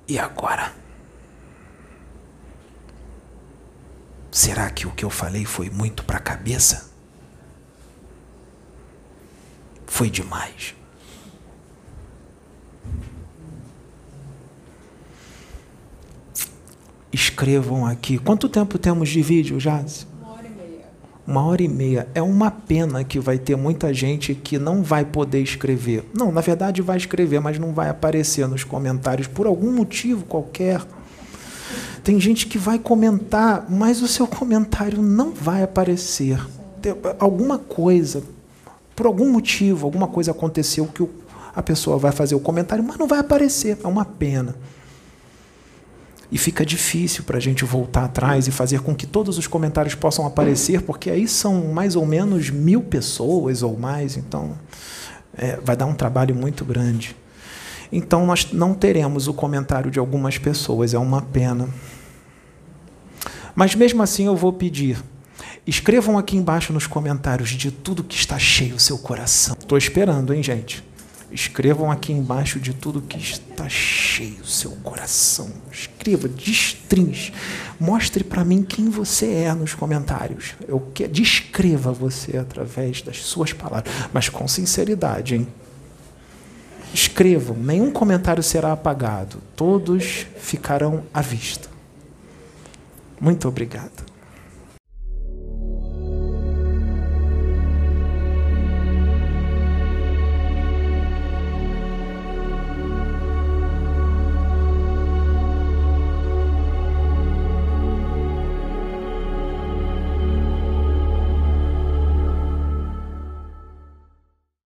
E agora? Será que o que eu falei foi muito para a cabeça? Foi demais. Escrevam aqui. Quanto tempo temos de vídeo, Jazz? Uma hora e meia. Uma hora e meia. É uma pena que vai ter muita gente que não vai poder escrever. Não, na verdade vai escrever, mas não vai aparecer nos comentários por algum motivo qualquer. Tem gente que vai comentar, mas o seu [laughs] comentário não vai aparecer. Tem alguma coisa, por algum motivo, alguma coisa aconteceu que a pessoa vai fazer o comentário, mas não vai aparecer. É uma pena. E fica difícil para a gente voltar atrás e fazer com que todos os comentários possam aparecer, porque aí são mais ou menos mil pessoas ou mais, então é, vai dar um trabalho muito grande. Então nós não teremos o comentário de algumas pessoas, é uma pena. Mas mesmo assim eu vou pedir. Escrevam aqui embaixo nos comentários de tudo que está cheio o seu coração. Estou esperando, hein, gente? Escrevam aqui embaixo de tudo que está cheio o seu coração. Escreva, destrinche. Mostre para mim quem você é nos comentários. Eu quero, descreva você através das suas palavras, mas com sinceridade, hein? Escrevam, nenhum comentário será apagado, todos ficarão à vista. Muito obrigado.